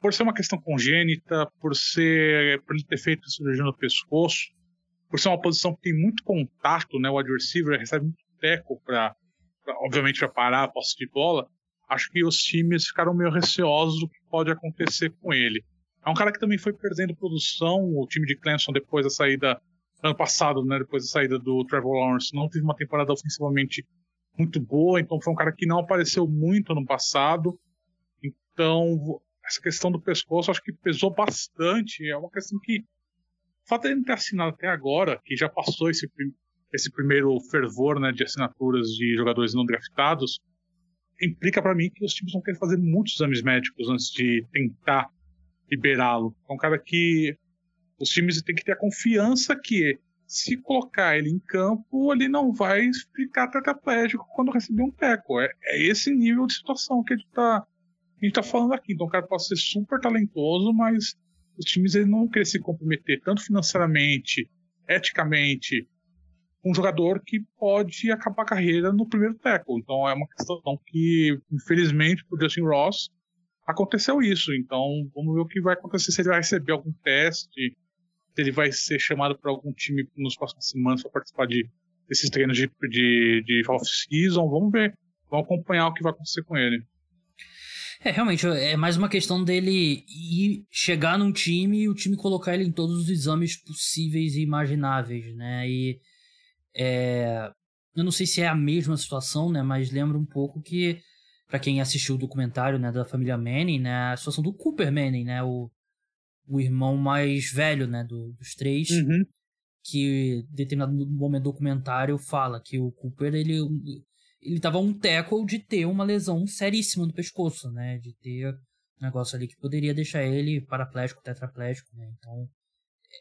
por ser uma questão congênita, por ser por ele ter feito a cirurgia no pescoço, por ser uma posição que tem muito contato, né, o receiver recebe muito teco para obviamente para parar a posse de bola, acho que os times ficaram meio receosos do que pode acontecer com ele. É um cara que também foi perdendo produção, o time de Clemson depois da saída ano passado, né, depois da saída do Trevor Lawrence, não teve uma temporada ofensivamente muito boa, então foi um cara que não apareceu muito ano passado. Então, essa questão do pescoço acho que pesou bastante. É uma questão que o fato de ele ter assinado até agora, que já passou esse, esse primeiro fervor né, de assinaturas de jogadores não draftados, implica para mim que os times vão querer fazer muitos exames médicos antes de tentar liberá-lo. É um cara que os times têm que ter a confiança que se colocar ele em campo, ele não vai ficar tetraplégico quando receber um teco. É, é esse nível de situação que a gente está tá falando aqui. Então o cara pode ser super talentoso, mas os times eles não querem se comprometer tanto financeiramente, eticamente, um jogador que pode acabar a carreira no primeiro tackle. Então é uma questão que, infelizmente, para o Justin Ross, aconteceu isso. Então vamos ver o que vai acontecer, se ele vai receber algum teste, se ele vai ser chamado para algum time nos próximos semanas para participar de, desses treinos de, de, de off-season. Vamos ver, vamos acompanhar o que vai acontecer com ele. É, realmente, é mais uma questão dele ir chegar num time e o time colocar ele em todos os exames possíveis e imagináveis, né? E é, eu não sei se é a mesma situação, né? Mas lembra um pouco que, para quem assistiu o documentário né, da família Manning, né? A situação do Cooper Manning, né? O, o irmão mais velho, né? Do, dos três. Uhum. Que, em determinado momento do documentário, fala que o Cooper, ele, ele tava um tackle de ter uma lesão seríssima no pescoço, né? De ter um negócio ali que poderia deixar ele paraplégico, tetraplégico, né? Então,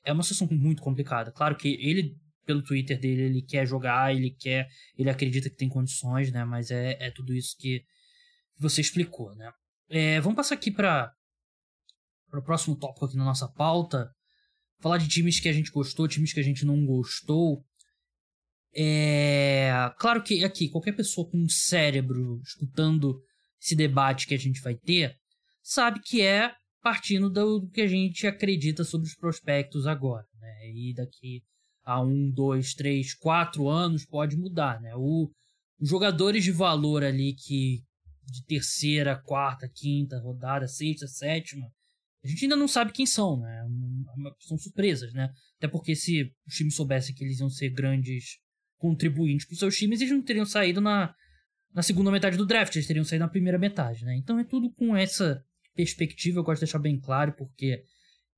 é uma situação muito complicada. Claro que ele pelo Twitter dele, ele quer jogar, ele quer, ele acredita que tem condições, né? Mas é, é tudo isso que você explicou, né? É, vamos passar aqui para o próximo tópico aqui na nossa pauta. Falar de times que a gente gostou, times que a gente não gostou. É claro que aqui qualquer pessoa com um cérebro escutando esse debate que a gente vai ter sabe que é partindo do que a gente acredita sobre os prospectos agora, né? E daqui a um, dois, três, quatro anos pode mudar, né? O, os jogadores de valor ali que de terceira, quarta, quinta rodada, sexta, sétima, a gente ainda não sabe quem são, né? São surpresas, né? Até porque se os times soubessem que eles iam ser grandes contribuintes para os seus times, eles não teriam saído na, na segunda metade do draft, eles teriam saído na primeira metade, né? Então é tudo com essa perspectiva, eu gosto de deixar bem claro, porque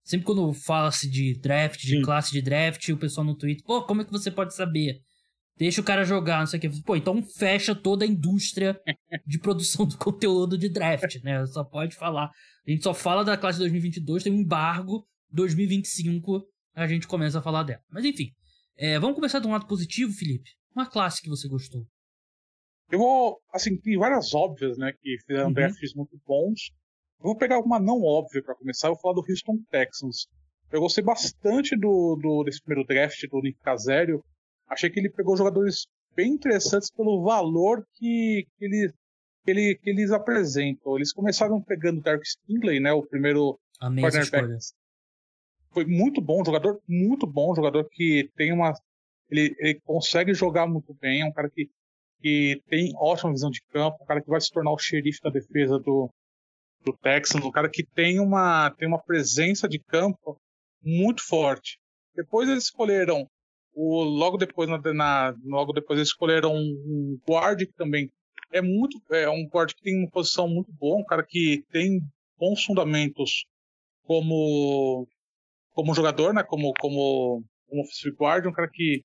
Sempre quando fala-se de draft, de Sim. classe de draft, o pessoal no Twitter, pô, como é que você pode saber? Deixa o cara jogar, não sei o que. Pô, então fecha toda a indústria *laughs* de produção do conteúdo de draft, né? Só pode falar. A gente só fala da classe de 2022, tem um embargo. 2025 a gente começa a falar dela. Mas enfim, é, vamos começar de um lado positivo, Felipe. Uma classe que você gostou. Eu vou, assim, tem várias óbvias, né, que fizeram uhum. drafts muito bons. Vou pegar uma não óbvia para começar, eu vou falar do Houston Texans. Eu gostei bastante do, do desse primeiro draft do Nick Casério. Achei que ele pegou jogadores bem interessantes pelo valor que, que, ele, que, ele, que eles apresentam. Eles começaram pegando o Derek Stingley, né, o primeiro cornerback. Foi muito bom, jogador muito bom, jogador que tem uma ele, ele consegue jogar muito bem, é um cara que, que tem ótima visão de campo, um cara que vai se tornar o xerife da defesa do, do Texans, um cara que tem uma, tem uma presença de campo muito forte. Depois eles escolheram o logo depois na, na logo depois eles escolheram um guard que também é muito é um guard que tem uma posição muito boa, um cara que tem bons fundamentos como como jogador, né, como como como offensive guard, um cara que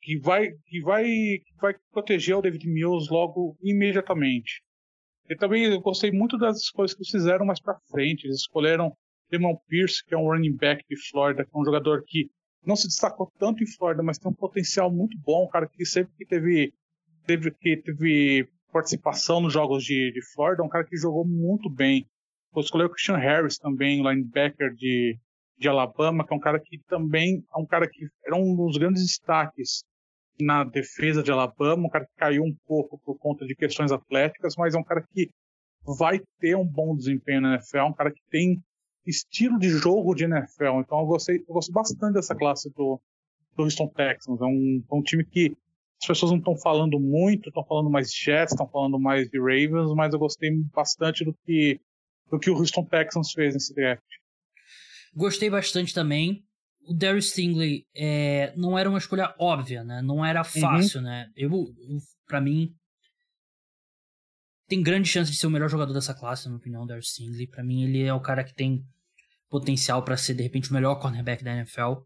que vai que vai que vai proteger o David Mills logo imediatamente. E também gostei muito das escolhas que eles fizeram mais para frente. Eles escolheram Demon Pierce, que é um running back de Florida, que é um jogador que não se destacou tanto em Florida, mas tem um potencial muito bom, um cara que sempre que teve, teve, que teve participação nos jogos de, de Florida, um cara que jogou muito bem. Escolheu o Christian Harris também, linebacker de, de Alabama, que é um cara que também é um cara que era um dos grandes destaques na defesa de Alabama, um cara que caiu um pouco por conta de questões atléticas, mas é um cara que vai ter um bom desempenho na NFL, um cara que tem estilo de jogo de NFL. Então eu gostei, eu gosto bastante dessa classe do, do Houston Texans. É um, é um time que as pessoas não estão falando muito, estão falando mais de Jets, estão falando mais de Ravens, mas eu gostei bastante do que, do que o Houston Texans fez nesse draft. Gostei bastante também. O Darius Stingley é, não era uma escolha óbvia, né? Não era uhum. fácil, uhum. né? Eu, eu para mim, tem grande chance de ser o melhor jogador dessa classe, na minha opinião, o Darius Stingley. Para mim, ele é o cara que tem potencial para ser, de repente, o melhor cornerback da NFL.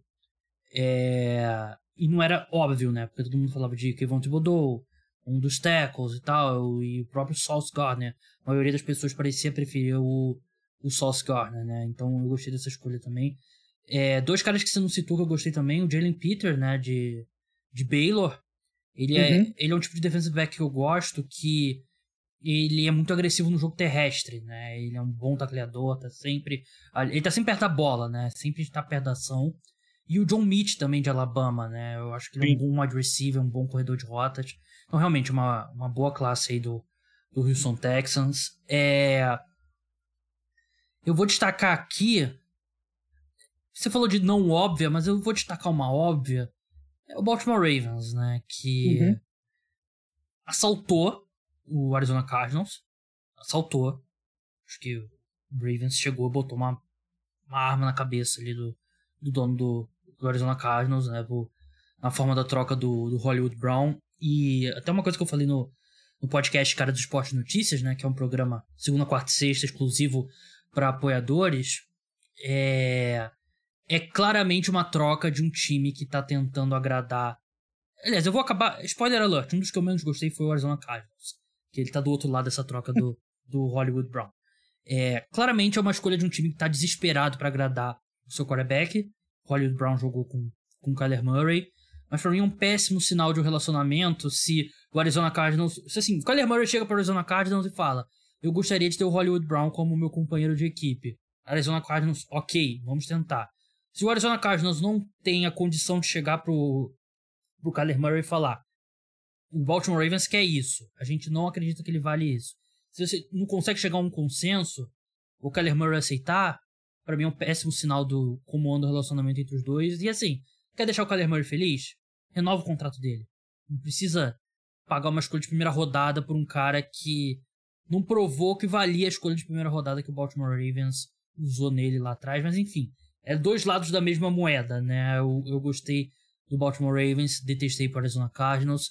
É... E não era óbvio, né? Porque todo mundo falava de Kevon Thibodeau, um dos tackles e tal, e o próprio Sauce Gardner. A maioria das pessoas parecia preferir o, o Sauce Gardner, né? Então eu gostei dessa escolha também. É, dois caras que você não citou que eu gostei também, o Jalen Peter, né, de, de Baylor. Ele, é, uhum. é, ele é um tipo de defensive back que eu gosto, que ele é muito agressivo no jogo terrestre, né? Ele é um bom tacleador, tá sempre. Ele tá sempre perto da bola, né? Sempre está perto da ação. E o John Mitch também de Alabama, né? Eu acho que ele é um bom wide receiver, um bom corredor de rotas. Então, realmente, uma, uma boa classe aí do, do Houston Texans. É... Eu vou destacar aqui. Você falou de não óbvia, mas eu vou destacar uma óbvia. É o Baltimore Ravens, né? Que uhum. assaltou o Arizona Cardinals. Assaltou. Acho que o Ravens chegou, botou uma, uma arma na cabeça ali do, do dono do, do Arizona Cardinals, né? Por, na forma da troca do, do Hollywood Brown. E até uma coisa que eu falei no, no podcast Cara do Esporte Notícias, né? Que é um programa segunda, quarta e sexta exclusivo para apoiadores. É, é claramente uma troca de um time que tá tentando agradar. Aliás, eu vou acabar. Spoiler alert: um dos que eu menos gostei foi o Arizona Cardinals que ele tá do outro lado dessa troca do, *laughs* do Hollywood Brown. É, claramente é uma escolha de um time que tá desesperado para agradar o seu quarterback. Hollywood Brown jogou com, com o Kyler Murray. Mas pra mim é um péssimo sinal de um relacionamento se o Arizona Cardinals. Se assim, o Kyler Murray chega pro Arizona Cardinals e fala: Eu gostaria de ter o Hollywood Brown como meu companheiro de equipe. Arizona Cardinals, ok, vamos tentar. Se o Arizona Cardinals não tem a condição de chegar pro, pro Kyler Murray e falar: o Baltimore Ravens quer isso. A gente não acredita que ele vale isso. Se você não consegue chegar a um consenso, o Kyler Murray aceitar, para mim é um péssimo sinal do como anda o relacionamento entre os dois. E assim, quer deixar o Kyler Murray feliz? Renova o contrato dele. Não precisa pagar uma escolha de primeira rodada por um cara que não provou que valia a escolha de primeira rodada que o Baltimore Ravens usou nele lá atrás. Mas enfim, é dois lados da mesma moeda, né? Eu, eu gostei do Baltimore Ravens, detestei o Arizona Cardinals.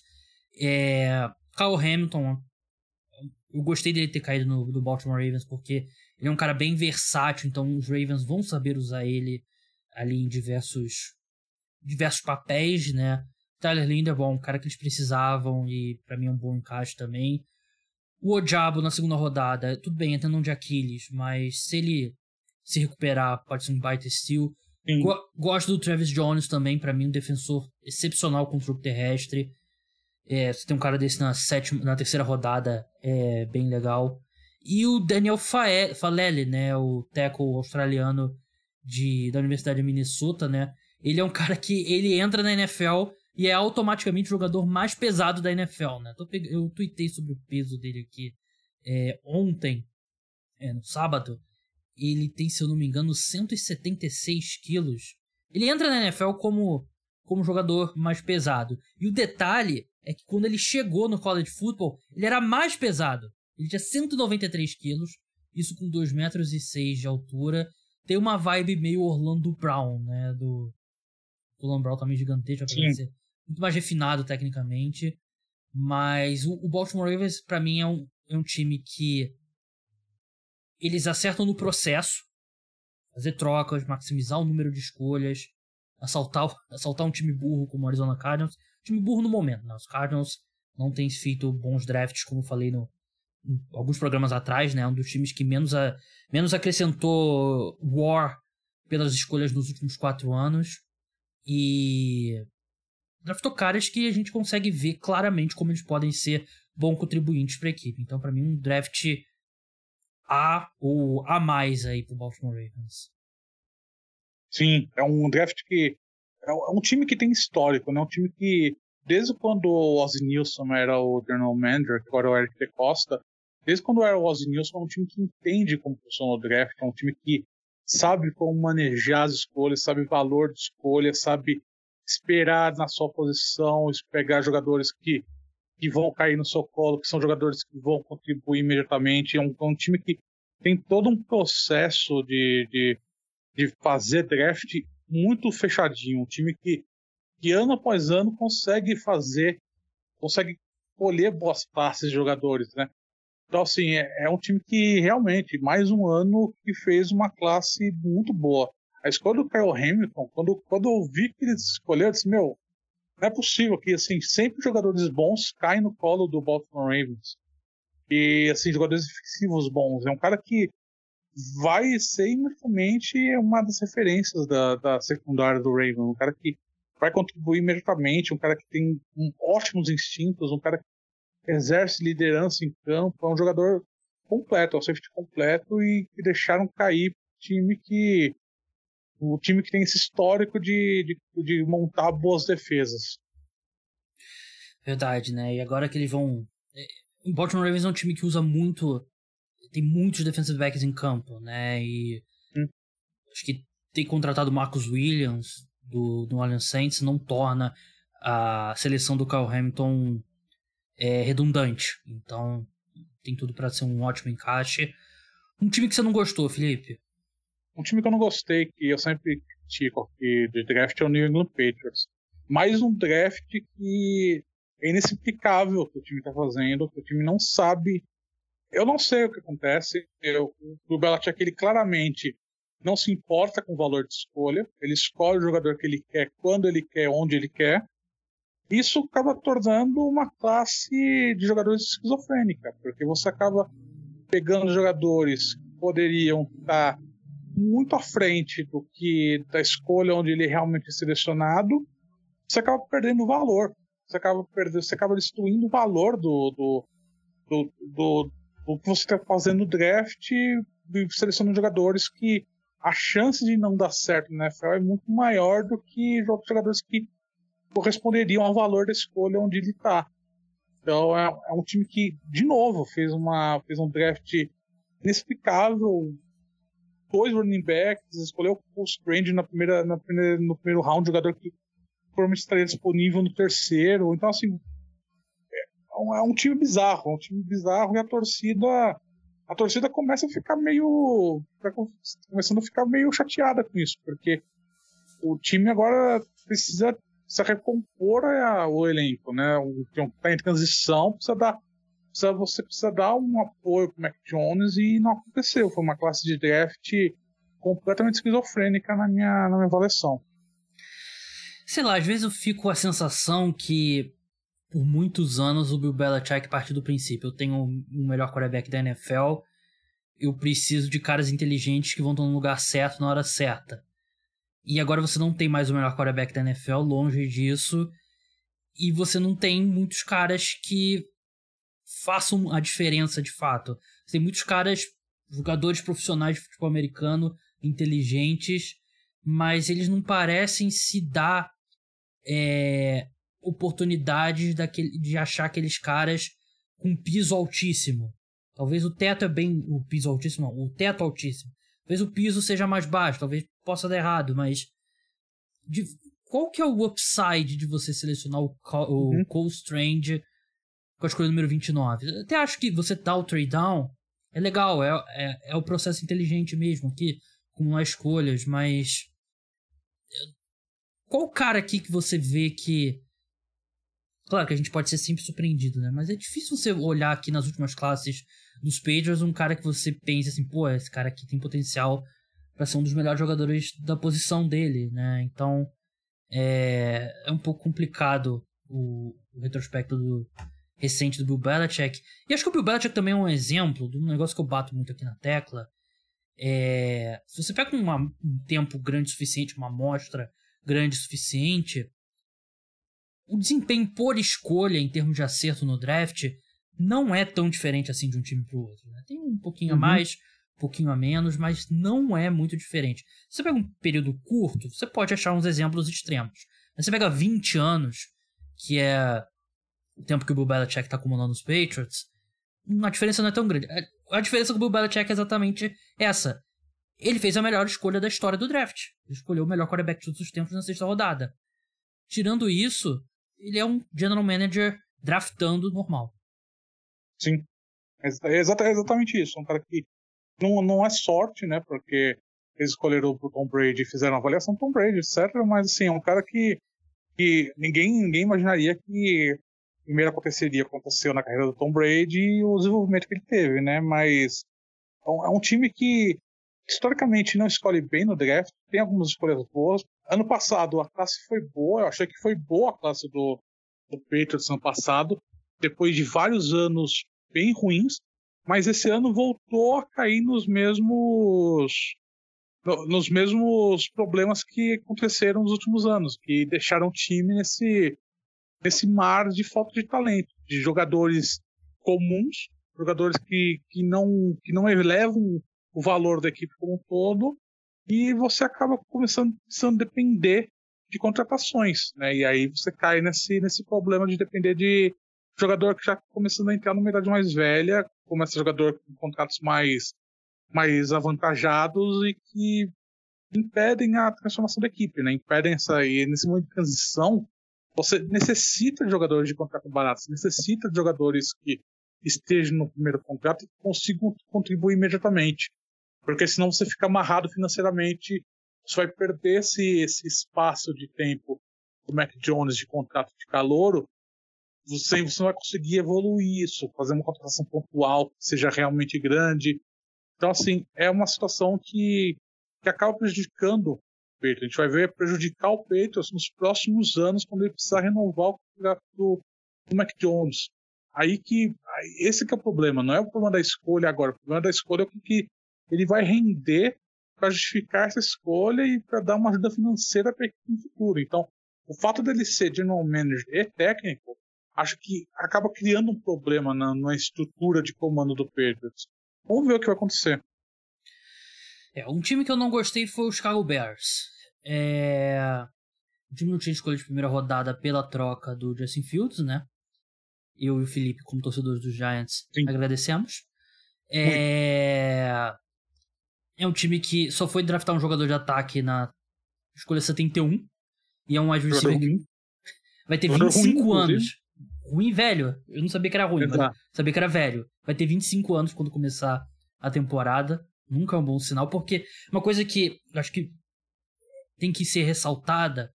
É, Kyle Hamilton, eu gostei dele ter caído no do Baltimore Ravens porque ele é um cara bem versátil, então os Ravens vão saber usar ele ali em diversos diversos papéis, né? Tyler Linderbaum, um cara que eles precisavam e para mim é um bom encaixe também. O Ojabo na segunda rodada, tudo bem, entrando de Aquiles, mas se ele se recuperar, pode ser um baita steal. Go gosto do Travis Jones também, para mim um defensor excepcional contra o terrestre. É, você tem um cara desse na, sétima, na terceira rodada, é bem legal. E o Daniel Fae, Falele, né, o tackle australiano de, da Universidade de Minnesota, né? Ele é um cara que ele entra na NFL e é automaticamente o jogador mais pesado da NFL, né? Eu tuitei sobre o peso dele aqui é, ontem, é, no sábado. Ele tem, se eu não me engano, 176 quilos. Ele entra na NFL como, como jogador mais pesado. E o detalhe é que quando ele chegou no college football, ele era mais pesado. Ele tinha 193 quilos, isso com 2 metros e 6 de altura. Tem uma vibe meio Orlando Brown, né? Do Orlando Brown também gigantesco, ser muito mais refinado tecnicamente. Mas o, o Baltimore Ravens, para mim, é um, é um time que eles acertam no processo, fazer trocas, maximizar o número de escolhas, assaltar, *laughs* assaltar um time burro como o Arizona Cardinals time burro no momento. Né? Os Cardinals não têm feito bons drafts, como falei no, em alguns programas atrás, né? Um dos times que menos, a, menos acrescentou War pelas escolhas nos últimos quatro anos. E draftou caras que a gente consegue ver claramente como eles podem ser bons contribuintes para a equipe. Então, para mim, um draft A ou A mais aí pro Baltimore Ravens. Sim, é um draft que. É um time que tem histórico, né? Um time que, desde quando o Ozzy Nilsson era o general manager, que agora é o Eric De Costa, desde quando era o Ozzy Nilsson, é um time que entende como funciona o draft, é um time que sabe como manejar as escolhas, sabe o valor de escolha, sabe esperar na sua posição, pegar jogadores que, que vão cair no seu colo, que são jogadores que vão contribuir imediatamente. É um, é um time que tem todo um processo de, de, de fazer draft muito fechadinho. Um time que, que ano após ano consegue fazer, consegue colher boas passes de jogadores, né? Então, assim, é, é, um time que realmente, mais um ano, que fez uma classe muito boa. A escolha do Kyle Hamilton, quando, quando eu vi que eles escolheram, eu disse, meu, não é possível que, assim, sempre jogadores bons caem no colo do Baltimore Ravens. E, assim, jogadores defensivos bons. É um cara que vai ser imediatamente uma das referências da, da secundária do Ravens. Um cara que vai contribuir imediatamente, um cara que tem um, ótimos instintos, um cara que exerce liderança em campo, é um jogador completo, é um safety completo e que deixaram cair time que o time que tem esse histórico de, de, de, montar boas defesas. Verdade, né? E agora que eles vão. É, o Baltimore Ravens é um time que usa muito. Tem muitos defensive backs em campo, né? E. Hum. Acho que ter contratado Marcus Williams do, do Orleans Saints não torna a seleção do Kyle Hamilton é, redundante. Então, tem tudo para ser um ótimo encaixe. Um time que você não gostou, Felipe? Um time que eu não gostei, que eu sempre critico aqui de draft, é o New England Patriots. Mais um draft que é inexplicável que o time está fazendo, que o time não sabe. Eu não sei o que acontece. Eu, o Belichick, ele claramente não se importa com o valor de escolha. Ele escolhe o jogador que ele quer, quando ele quer, onde ele quer isso acaba tornando uma classe de jogadores esquizofrênica, porque você acaba pegando jogadores que poderiam estar muito à frente do que da escolha onde ele realmente é selecionado, você acaba perdendo valor, você acaba perdendo, você acaba destruindo o valor do, do, do, do, do que você está fazendo no draft e selecionando jogadores que a chance de não dar certo na NFL é muito maior do que jogadores que corresponderiam ao valor da escolha onde ele está. Então é, é, um time que, de novo, fez, uma, fez um draft inexplicável. Dois running backs, escolheu o Strange na primeira, na primeira, no primeiro round, jogador que provavelmente estaria disponível no terceiro. Então, assim, é um, é um time bizarro, é um time bizarro e a torcida a torcida começa a ficar meio. Tá começando a ficar meio chateada com isso, porque o time agora precisa precisa recompor a, o elenco, né? O que está em transição precisa dar, precisa, você precisa dar um apoio para o Mac Jones e não aconteceu. Foi uma classe de draft completamente esquizofrênica na minha, na minha avaliação. Sei lá, às vezes eu fico com a sensação que por muitos anos o Bill Belichick partiu do princípio: eu tenho o melhor quarterback da NFL, eu preciso de caras inteligentes que vão estar no lugar certo na hora certa. E agora você não tem mais o melhor quarterback da NFL, longe disso. E você não tem muitos caras que façam a diferença de fato. Tem muitos caras, jogadores profissionais de futebol americano, inteligentes, mas eles não parecem se dar é, oportunidades daquele, de achar aqueles caras com piso altíssimo. Talvez o teto é bem. O piso altíssimo, não, o teto altíssimo. Talvez o piso seja mais baixo, talvez possa dar errado, mas. De, qual que é o upside de você selecionar o, o uhum. Cole Strange com a escolha número 29? Eu até acho que você dar o trade down é legal, é, é, é o processo inteligente mesmo aqui, com as escolhas, mas. Qual cara aqui que você vê que. Claro que a gente pode ser sempre surpreendido, né? Mas é difícil você olhar aqui nas últimas classes dos Patriots um cara que você pensa assim, pô, esse cara aqui tem potencial para ser um dos melhores jogadores da posição dele, né? Então é, é um pouco complicado o, o, retrospecto do recente do Bill Belichick. E acho que o Bill Belichick também é um exemplo de um negócio que eu bato muito aqui na tecla. É, se você pega uma, um tempo grande o suficiente, uma amostra grande o suficiente, o desempenho por escolha em termos de acerto no draft não é tão diferente assim de um time pro outro. Né? Tem um pouquinho uhum. a mais, um pouquinho a menos, mas não é muito diferente. Se você pega um período curto, você pode achar uns exemplos extremos. Mas você pega 20 anos, que é o tempo que o Bill Belichick está comandando os Patriots, a diferença não é tão grande. A diferença com o Bill Belichick é exatamente essa. Ele fez a melhor escolha da história do draft. Ele escolheu o melhor quarterback de todos os tempos na sexta rodada. Tirando isso, ele é um general manager draftando normal. Sim. É, exatamente isso. Um cara que não, não é sorte, né? Porque eles escolheram o Tom Brady e fizeram a avaliação do Tom Brady, etc. Mas, assim, é um cara que, que ninguém, ninguém imaginaria que primeiro aconteceria aconteceu na carreira do Tom Brady e o desenvolvimento que ele teve, né? Mas é um time que historicamente não escolhe bem no draft, tem algumas escolhas boas. Ano passado a classe foi boa, eu achei que foi boa a classe do, do Patriots ano passado, depois de vários anos bem ruins, mas esse ano voltou a cair nos mesmos nos mesmos problemas que aconteceram nos últimos anos, que deixaram o time nesse nesse mar de falta de talento, de jogadores comuns, jogadores que, que não que não elevam o valor da equipe como um todo, e você acaba começando a depender de contratações, né? E aí você cai nesse, nesse problema de depender de jogador que já tá começando a entrar numa idade mais velha, começa jogador com contratos mais, mais avantajados e que impedem a transformação da equipe, né? Impedem essa e nesse momento de transição você necessita de jogadores de contrato barato, você necessita de jogadores que estejam no primeiro contrato e consigam contribuir imediatamente, porque senão você fica amarrado financeiramente, você vai perder esse, esse espaço de tempo do Mac Jones de contrato de calouro você, você não vai conseguir evoluir isso, fazer uma contratação pontual que seja realmente grande. Então, assim, é uma situação que, que acaba prejudicando Peito. A gente vai ver prejudicar o Peito nos próximos anos, quando ele precisar renovar o contrato do, do Mac Jones. Aí que. Esse que é o problema, não é o problema da escolha agora. O problema da escolha é o que ele vai render para justificar essa escolha e para dar uma ajuda financeira para no futuro. Então, o fato dele ser general manager e técnico acho que acaba criando um problema na, na estrutura de comando do Patriots. Vamos ver o que vai acontecer. É, um time que eu não gostei foi o Chicago Bears. É... O time não tinha escolha de primeira rodada pela troca do Justin Fields, né? Eu e o Felipe, como torcedores dos Giants, Sim. agradecemos. É... é um time que só foi draftar um jogador de ataque na escolha 71. E é um receiver que vai ter 25 anos ruim velho. Eu não sabia que era ruim, Exato. mas sabia que era velho. Vai ter 25 anos quando começar a temporada. Nunca é um bom sinal, porque uma coisa que acho que tem que ser ressaltada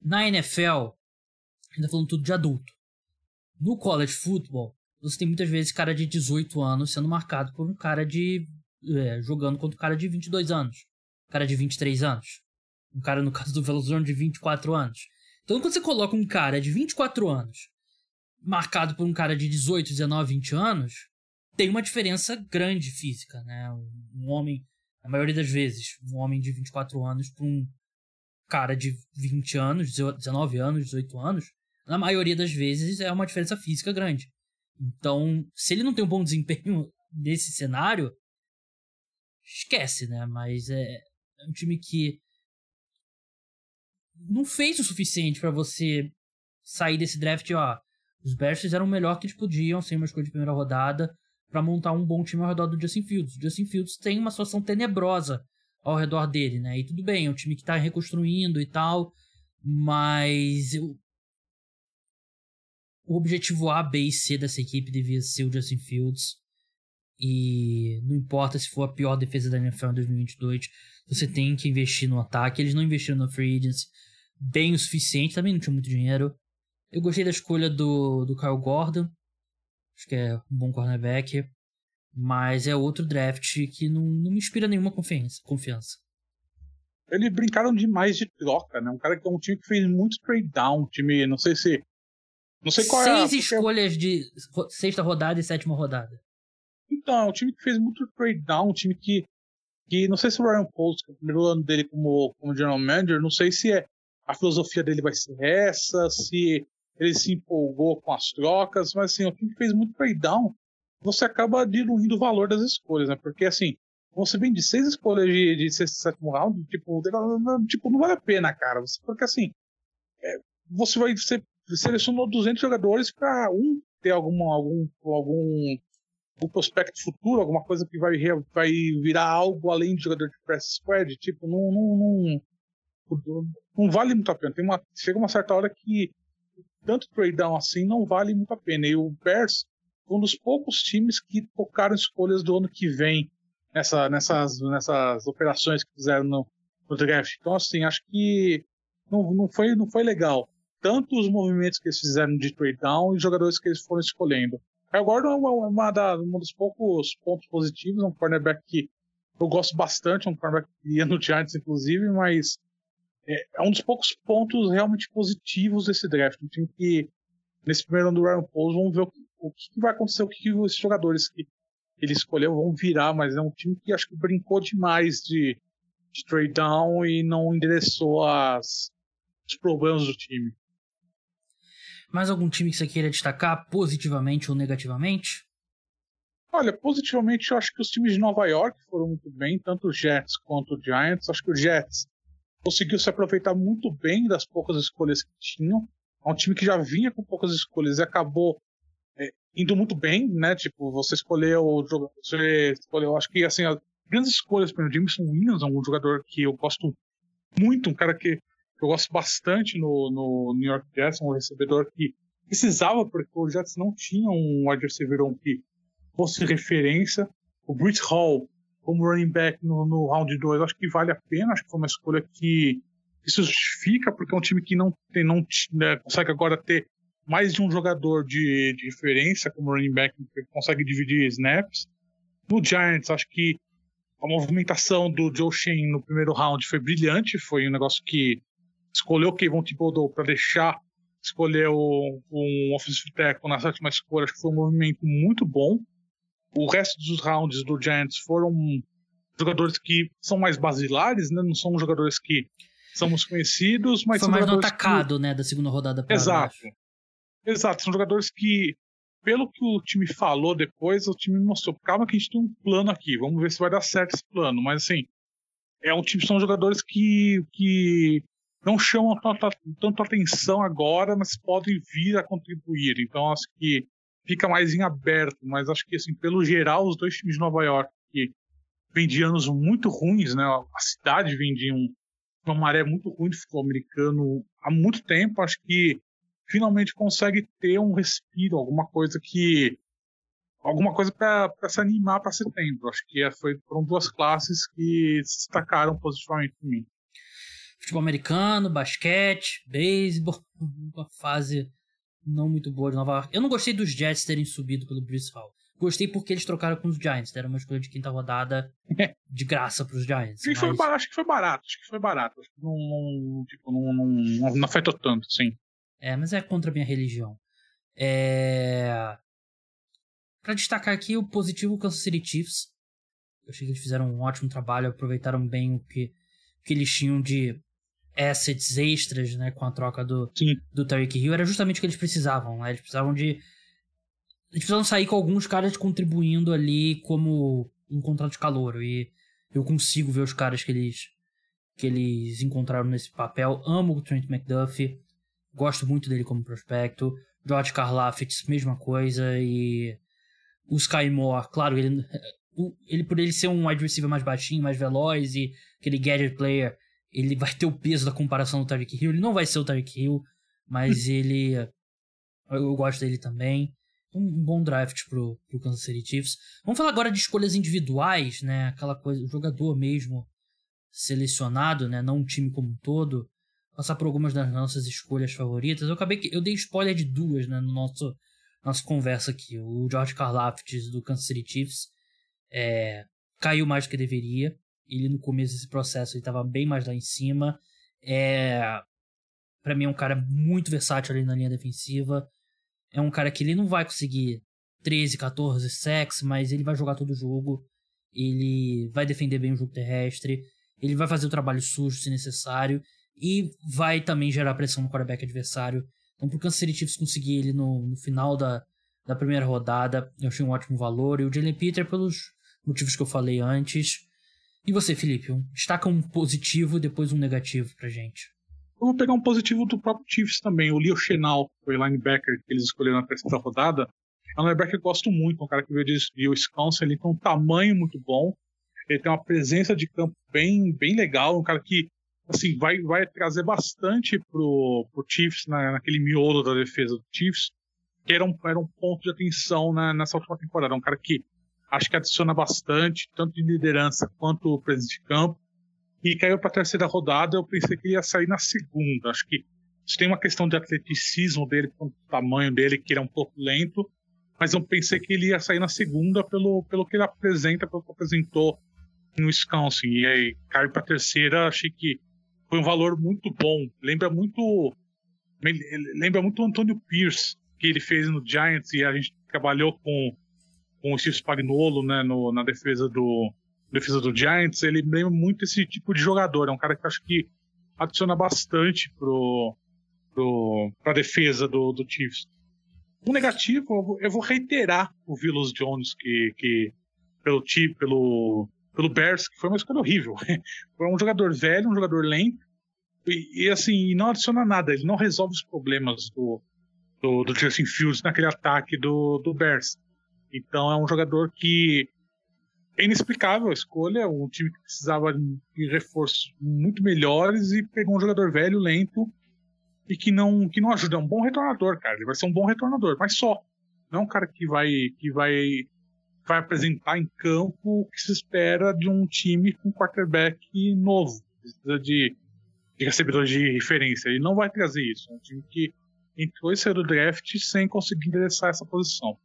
na NFL, a gente tá falando tudo de adulto. No college football, você tem muitas vezes cara de 18 anos sendo marcado por um cara de. É, jogando contra um cara de 22 anos. Um cara de 23 anos. Um cara, no caso do Velozone, de 24 anos. Então, quando você coloca um cara de 24 anos marcado por um cara de 18, 19, 20 anos, tem uma diferença grande física, né? Um homem, a maioria das vezes, um homem de 24 anos para um cara de 20 anos, 19 anos, 18 anos, na maioria das vezes é uma diferença física grande. Então, se ele não tem um bom desempenho *laughs* nesse cenário, esquece, né? Mas é, é um time que não fez o suficiente para você sair desse draft, ó, os Bears fizeram o melhor que eles podiam, sem uma escolha de primeira rodada, para montar um bom time ao redor do Justin Fields. O Justin Fields tem uma situação tenebrosa ao redor dele, né? E tudo bem, é um time que está reconstruindo e tal, mas eu... o objetivo A, B e C dessa equipe devia ser o Justin Fields. E não importa se for a pior defesa da NFL em 2022, você tem que investir no ataque. Eles não investiram no free agency bem o suficiente, também não tinha muito dinheiro. Eu gostei da escolha do, do Kyle Gordon. Acho que é um bom cornerback. Mas é outro draft que não, não me inspira nenhuma confiança. confiança. Eles brincaram demais de troca, né? Um cara que é um time que fez muito trade down. time, não sei se. Não sei qual Seis é. escolhas de sexta rodada e sétima rodada. Então, é um time que fez muito trade down, um time que. que não sei se o Ryan Post, que é o primeiro ano dele como, como general manager, não sei se é a filosofia dele vai ser essa, se ele se empolgou com as trocas, mas assim, o time que fez muito trade down, você acaba diluindo o valor das escolhas, né? Porque assim, você vem de seis escolhas de, de sexto sétimo round, tipo, tipo, não vale a pena, cara. Porque assim, é, você vai você selecionou 200 jogadores para um ter alguma, algum, algum um prospecto futuro, alguma coisa que vai, vai virar algo além de jogador de press squad, tipo, não, não, não, não vale muito a pena. Tem uma, chega uma certa hora que tanto trade down assim não vale muito a pena. E o Bears um dos poucos times que tocaram escolhas do ano que vem nessa, nessas, nessas operações que fizeram no, no draft. Então, assim, acho que não, não, foi, não foi legal. Tanto os movimentos que eles fizeram de trade down e os jogadores que eles foram escolhendo. O Gordon é uma, uma, da, um dos poucos pontos positivos, um cornerback que eu gosto bastante, um cornerback que ia no Giants, inclusive, mas é, é, um dos poucos pontos realmente positivos desse draft. Um time que, nesse primeiro ano do Ryan Pauls, vamos ver o, o que, vai acontecer, o que, que esses jogadores que ele escolheu vão virar, mas é um time que acho que brincou demais de, de trade down e não endereçou as, os problemas do time. Mais algum time que você queira destacar positivamente ou negativamente? Olha, positivamente eu acho que os times de Nova York foram muito bem, tanto os Jets quanto os Giants. Acho que o Jets conseguiu se aproveitar muito bem das poucas escolhas que tinham. É um time que já vinha com poucas escolhas e acabou é, indo muito bem, né? Tipo, você escolheu, você escolheu, acho que assim, as grandes escolhas para o Jameson Williams, é um jogador que eu gosto muito, um cara que eu gosto bastante no, no New York Jets, um recebedor que precisava, porque o Jets não tinha um wide receiver que fosse referência. O Britt Hall, como running back no, no round 2, acho que vale a pena, acho que foi uma escolha que justifica, porque é um time que não, tem, não né, consegue agora ter mais de um jogador de, de referência como running back, que consegue dividir snaps. No Giants, acho que a movimentação do Joe Shane no primeiro round foi brilhante, foi um negócio que escolheu o Kevin Thibodeau para deixar escolher um offensive tackle na sétima escolha, acho que foi um movimento muito bom. O resto dos rounds do Giants foram jogadores que são mais basilares, né? Não são jogadores que somos conhecidos, mas foi mais no atacado, que... né, da segunda rodada. Exato. Baixo. Exato, são jogadores que, pelo que o time falou depois, o time mostrou, calma que a gente tem um plano aqui, vamos ver se vai dar certo esse plano. Mas assim, é um time, são jogadores que, que não chamam tanto, tanto atenção agora, mas podem vir a contribuir. Então acho que fica mais em aberto, mas acho que assim, pelo geral, os dois times de Nova York que vêm de anos muito ruins, né? A cidade vem de um, uma maré muito ruim de futebol americano há muito tempo. Acho que finalmente consegue ter um respiro, alguma coisa que alguma coisa para se animar para setembro. Acho que é, foi, foram duas classes que se destacaram positivamente para mim futebol americano, basquete, beisebol, *laughs* uma fase não muito boa de Nova York. Eu não gostei dos Jets terem subido pelo Bruce Hall. Gostei porque eles trocaram com os Giants, deram uma escolha de quinta rodada *laughs* de graça para os Giants. Mas... Foi, acho que foi barato, acho que foi barato. Não, não, tipo, não, não, não afetou tanto, sim. É, mas é contra a minha religião. É... Para destacar aqui o positivo Kansas City Chiefs. Eu achei que eles fizeram um ótimo trabalho, aproveitaram bem o que, o que eles tinham de assets extras, né, com a troca do, do Tyreek Hill, era justamente o que eles precisavam, né? Eles precisavam de... Eles precisavam sair com alguns caras contribuindo ali como um contrato de calor, e eu consigo ver os caras que eles que eles encontraram nesse papel. Amo o Trent McDuffie, gosto muito dele como prospecto. George Karlaftis, mesma coisa, e o Sky Moore, claro, ele, *laughs* ele por ele ser um wide receiver mais baixinho, mais veloz e aquele gadget player, ele vai ter o peso da comparação do Tyreek Hill. Ele não vai ser o Tyreek Hill, mas *laughs* ele. Eu gosto dele também. Um bom draft pro, pro Kansas City Chiefs. Vamos falar agora de escolhas individuais, né? Aquela coisa, o jogador mesmo selecionado, né? Não um time como um todo. Passar por algumas das nossas escolhas favoritas. Eu acabei que. Eu dei spoiler de duas, né? No nosso nossa conversa aqui. O George Karlaftis do Kansas City Chiefs é, caiu mais do que deveria. Ele no começo desse processo ele estava bem mais lá em cima. É, para mim é um cara muito versátil ali na linha defensiva. É um cara que ele não vai conseguir 13, 14 sacks, mas ele vai jogar todo o jogo. Ele vai defender bem o jogo terrestre. Ele vai fazer o trabalho sujo se necessário. E vai também gerar pressão no quarterback adversário. Então, pro Kansas City Chiefs conseguir ele no, no final da, da primeira rodada, eu achei um ótimo valor. E o Jalen Peter, pelos motivos que eu falei antes. E você, Felipe? Destaca um positivo depois um negativo pra gente. Eu vou pegar um positivo do próprio Chiefs também. O Leo Chenal, foi linebacker que eles escolheram na terceira rodada. É um linebacker que eu gosto muito, um cara que veio de Wisconsin, ele tem um tamanho muito bom, ele tem uma presença de campo bem, bem legal, um cara que assim, vai, vai trazer bastante pro, pro Chiefs na, naquele miolo da defesa do Chiefs, que era um, era um ponto de atenção né, nessa última temporada. Um cara que acho que adiciona bastante, tanto de liderança quanto presença de campo. E caiu para a terceira rodada, eu pensei que ia sair na segunda. Acho que isso tem uma questão de atleticismo dele, com o tamanho dele, que ele é um pouco lento, mas eu pensei que ele ia sair na segunda pelo, pelo que ele apresenta, pelo que apresentou no Wisconsin. E aí caiu para a terceira, achei que foi um valor muito bom. Lembra muito lembra muito o Antônio Pierce que ele fez no Giants e a gente trabalhou com com o Steve Spagnuolo, né, no, na defesa do defesa do Giants, ele lembra muito esse tipo de jogador. É um cara que acho que adiciona bastante pro, pro pra defesa do, do Chiefs. O negativo, eu vou, reiterar o Willis Jones que, que pelo pelo pelo Bears, que foi uma escolha horrível. *laughs* foi um jogador velho, um jogador lento, e, e assim, não adiciona nada, ele não resolve os problemas do, do, do Justin Fields naquele ataque do, do Bears. Então é um jogador que é inexplicável a escolha, um time que precisava de reforços muito melhores e pegou um jogador velho, lento e que não que não ajuda, é um bom retornador, cara. Ele vai ser um bom retornador, mas só. Não é um cara que vai que vai vai apresentar em campo o que se espera de um time com quarterback novo, precisa de, de recebedor de referência. Ele não vai trazer isso. É um time que entrou e saiu do draft sem conseguir endereçar essa posição.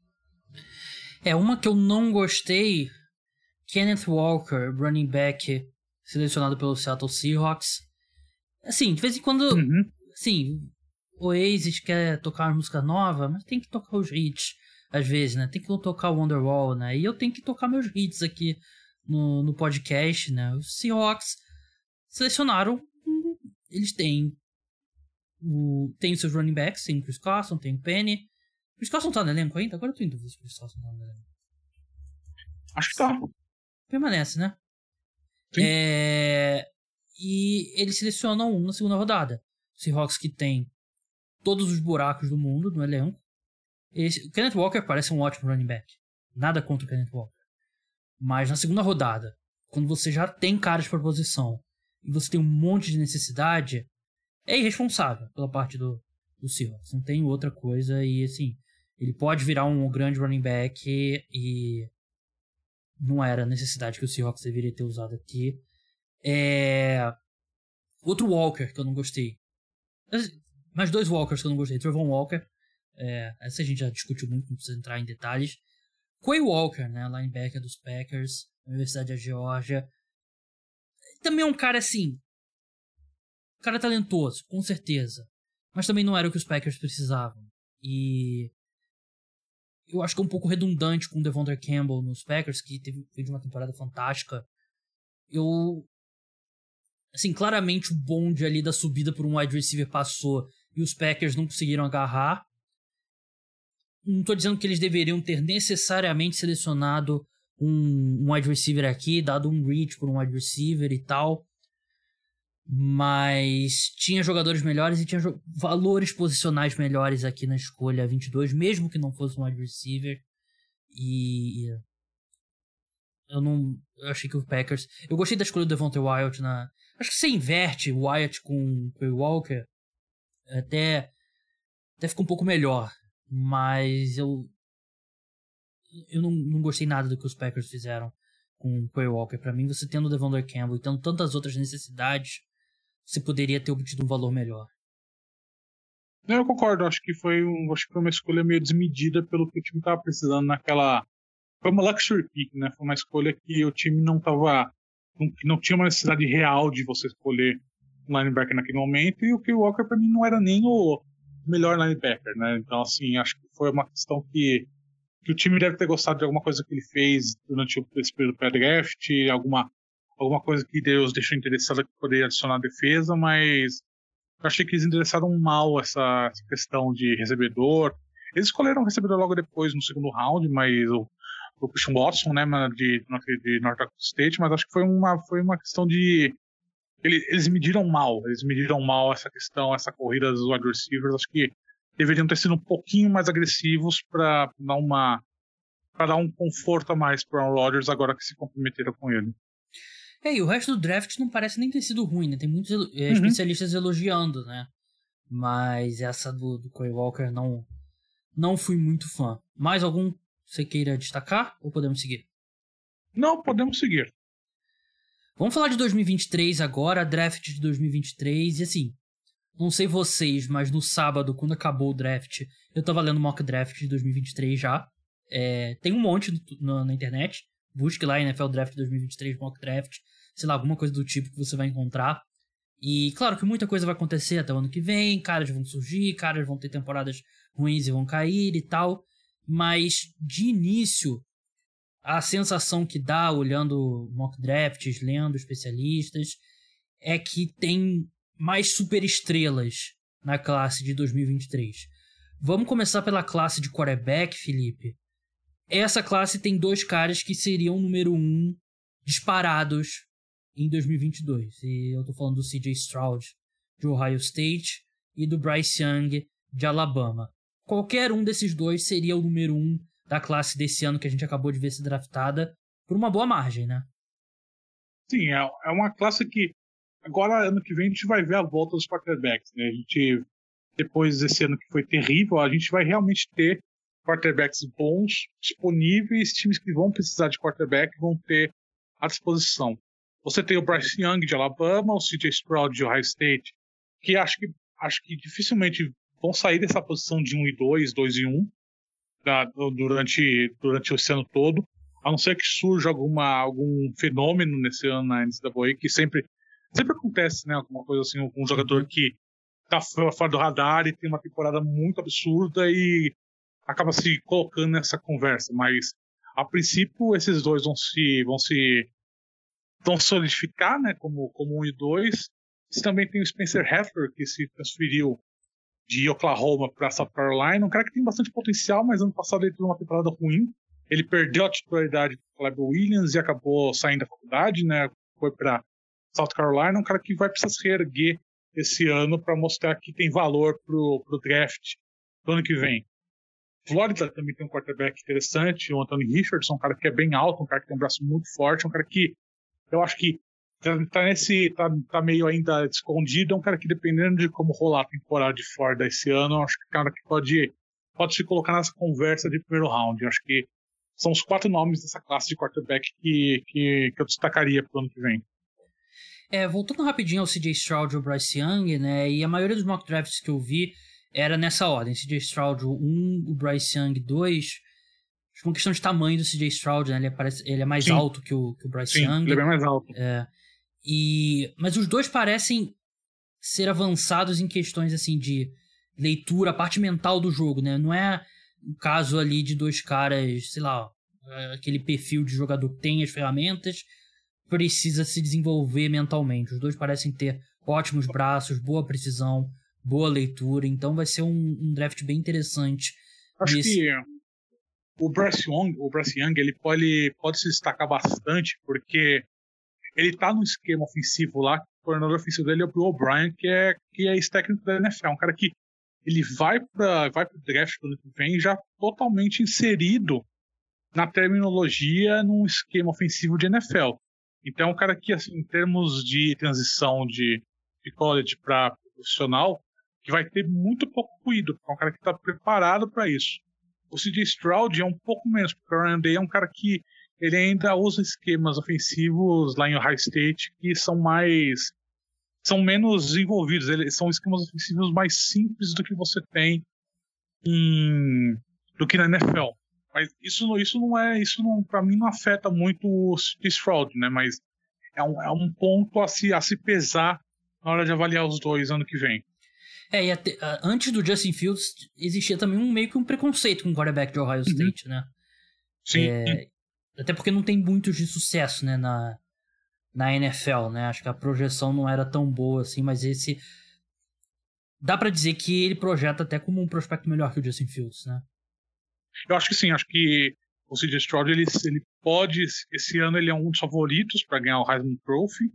É uma que eu não gostei. Kenneth Walker, running back, selecionado pelo Seattle Seahawks. Assim, de vez em quando, uhum. assim, o Oasis quer tocar uma música nova, mas tem que tocar os hits às vezes, né? Tem que tocar o Wonderwall, né? E eu tenho que tocar meus hits aqui no, no podcast, né? Os Seahawks selecionaram. Eles têm. O, tem os seus running backs, tem o Chris Carson, tem o Penny. O Chris Carson tá no elenco ainda? Agora eu tô em dúvida se o Chris Carson tá no elenco. Acho que tá. Permanece, né? Sim. É... E eles selecionam um na segunda rodada. Seahawks que tem todos os buracos do mundo no elenco. Esse, o Kenneth Walker parece um ótimo running back. Nada contra o Kenneth Walker. Mas na segunda rodada, quando você já tem caras para posição e você tem um monte de necessidade, é irresponsável pela parte do, do Seahawks. Não tem outra coisa e assim, ele pode virar um grande running back e, não era necessidade que o Seahawks deveria ter usado aqui. É... Outro Walker que eu não gostei. Mais dois Walkers que eu não gostei. Trevon Walker é, essa a gente já discutiu muito, não precisa entrar em detalhes. Quay Walker, né, linebacker dos Packers, Universidade da Geórgia. Também é um cara assim. Um cara talentoso, com certeza. Mas também não era o que os Packers precisavam. E. Eu acho que é um pouco redundante com o Devonta Campbell nos Packers, que teve, teve uma temporada fantástica. Eu. Assim, claramente o bonde ali da subida por um wide receiver passou e os Packers não conseguiram agarrar. Não estou dizendo que eles deveriam ter necessariamente selecionado um, um wide receiver aqui, dado um reach por um wide receiver e tal. Mas tinha jogadores melhores e tinha valores posicionais melhores aqui na escolha 22, mesmo que não fosse um wide receiver. E. Eu não. Eu achei que o Packers. Eu gostei da escolha do Devontae Wyatt na. Acho que você inverte o Wyatt com o Walker. Até. Até fica um pouco melhor. Mas eu. Eu não, não gostei nada do que os Packers fizeram com o Quay Walker. Para mim, você tendo o Devondre Campbell e tendo tantas outras necessidades, você poderia ter obtido um valor melhor. Eu concordo, acho que foi um, acho que foi uma escolha meio desmedida pelo que o time estava precisando naquela. Foi uma luxury pick, né? Foi uma escolha que o time não estava. Não, não tinha uma necessidade real de você escolher um linebacker naquele momento, e o Kay Walker para mim não era nem o, melhor linebacker, né? Então, assim, acho que foi uma questão que, que o time deve ter gostado de alguma coisa que ele fez durante esse período pré-draft, alguma, alguma coisa que Deus deixou interessada que poderia adicionar defesa, mas eu achei que eles endereçaram mal essa, essa questão de recebedor. Eles escolheram o recebedor logo depois, no segundo round, mas o, o Christian Watson, né, de, de North Dakota State, mas acho que foi uma, foi uma questão de. Eles, eles mediram mal, eles mediram mal essa questão, essa corrida dos wide receivers. Acho que deveriam ter sido um pouquinho mais agressivos para dar uma para dar um conforto a mais para o Rodgers agora que se comprometeram com ele. É, e o resto do draft não parece nem ter sido ruim, né? Tem muitos é, uhum. especialistas elogiando, né? Mas essa do, do Corey Walker não, não fui muito fã. Mais algum você queira destacar ou podemos seguir? Não, podemos seguir. Vamos falar de 2023 agora, draft de 2023. E assim, não sei vocês, mas no sábado, quando acabou o draft, eu tava lendo mock draft de 2023 já. É, tem um monte no, na internet. Busque lá NFL Draft 2023 mock draft. Sei lá, alguma coisa do tipo que você vai encontrar. E claro que muita coisa vai acontecer até o ano que vem. Caras vão surgir, caras vão ter temporadas ruins e vão cair e tal. Mas de início, a sensação que dá olhando mock drafts, lendo especialistas, é que tem mais superestrelas na classe de 2023. Vamos começar pela classe de quarterback, Felipe. Essa classe tem dois caras que seriam número um disparados em 2022. E eu tô falando do CJ Stroud de Ohio State e do Bryce Young de Alabama qualquer um desses dois seria o número um da classe desse ano que a gente acabou de ver ser draftada por uma boa margem, né? Sim, é, é uma classe que agora ano que vem a gente vai ver a volta dos quarterbacks, né? A gente depois desse ano que foi terrível, a gente vai realmente ter quarterbacks bons disponíveis, times que vão precisar de quarterback vão ter à disposição. Você tem o Bryce Young de Alabama, o CJ Stroud de Ohio State, que acho que acho que dificilmente vão sair dessa posição de 1 e 2, 2 e 1 da, durante, durante esse ano todo, a não ser que surja alguma, algum fenômeno nesse ano na NCAA, que sempre, sempre acontece, né? Alguma coisa assim, um jogador que tá fora do radar e tem uma temporada muito absurda e acaba se colocando nessa conversa, mas a princípio esses dois vão se vão se vão solidificar, né, como como um e dois. Você também tem o Spencer Heffer que se transferiu de Oklahoma para South Carolina, um cara que tem bastante potencial, mas ano passado ele teve uma temporada ruim. Ele perdeu a titularidade com o Caleb Williams e acabou saindo da faculdade, né? Foi para South Carolina, um cara que vai precisar se reerguer esse ano para mostrar que tem valor pro, pro draft do ano que vem. Flórida também tem um quarterback interessante, o Anthony Richardson, um cara que é bem alto, um cara que tem um braço muito forte, um cara que eu acho que tá, tá, nesse. Tá, tá meio ainda escondido. É um cara que, dependendo de como rolar a temporada de Florida esse ano, acho que é um cara que pode, pode se colocar nessa conversa de primeiro round. Acho que são os quatro nomes dessa classe de quarterback que, que, que eu destacaria pro ano que vem. É, voltando rapidinho ao CJ Stroud e ao Bryce Young, né? E a maioria dos mock drafts que eu vi era nessa ordem. CJ Stroud 1, o Bryce Young 2. Acho que uma questão de tamanho do CJ Stroud, né? Ele, é, parece, ele é mais Sim. alto que o, que o Bryce Sim, Young. Ele é bem mais alto. É. E mas os dois parecem ser avançados em questões assim de leitura, a parte mental do jogo, né? Não é o caso ali de dois caras, sei lá, aquele perfil de jogador que tem as ferramentas, precisa se desenvolver mentalmente. Os dois parecem ter ótimos braços, boa precisão, boa leitura, então vai ser um, um draft bem interessante. Acho nesse... que o Bryce Young, o Bryce Young ele pode, pode se destacar bastante, porque ele tá no esquema ofensivo lá, o coordenador ofensivo dele é o Bill O'Brien, que é, que é ex-técnico da NFL, um cara que ele vai para vai pro draft do ano que vem já totalmente inserido na terminologia num esquema ofensivo de NFL. Então é um cara que, assim, em termos de transição de, de college para profissional, que vai ter muito pouco ruído, é um cara que está preparado para isso. O CJ Stroud é um pouco menos, porque o Ryan Day é um cara que ele ainda usa esquemas ofensivos lá em Ohio State que são mais são menos desenvolvidos, eles são esquemas ofensivos mais simples do que você tem em, do que na NFL. Mas isso, isso não é, isso não, para mim não afeta muito o Stroud, né? Mas é um, é um ponto a se, a se pesar na hora de avaliar os dois ano que vem. É, até, antes do Justin Fields existia também um meio que um preconceito com o quarterback de Ohio uhum. State, uhum. né? Sim. É, até porque não tem muitos de sucesso, né, na, na NFL, né? Acho que a projeção não era tão boa assim, mas esse dá para dizer que ele projeta até como um prospecto melhor que o Justin Fields, né? Eu acho que sim, acho que o CJ Stroud ele, ele pode, esse ano ele é um dos favoritos para ganhar o Heisman Trophy,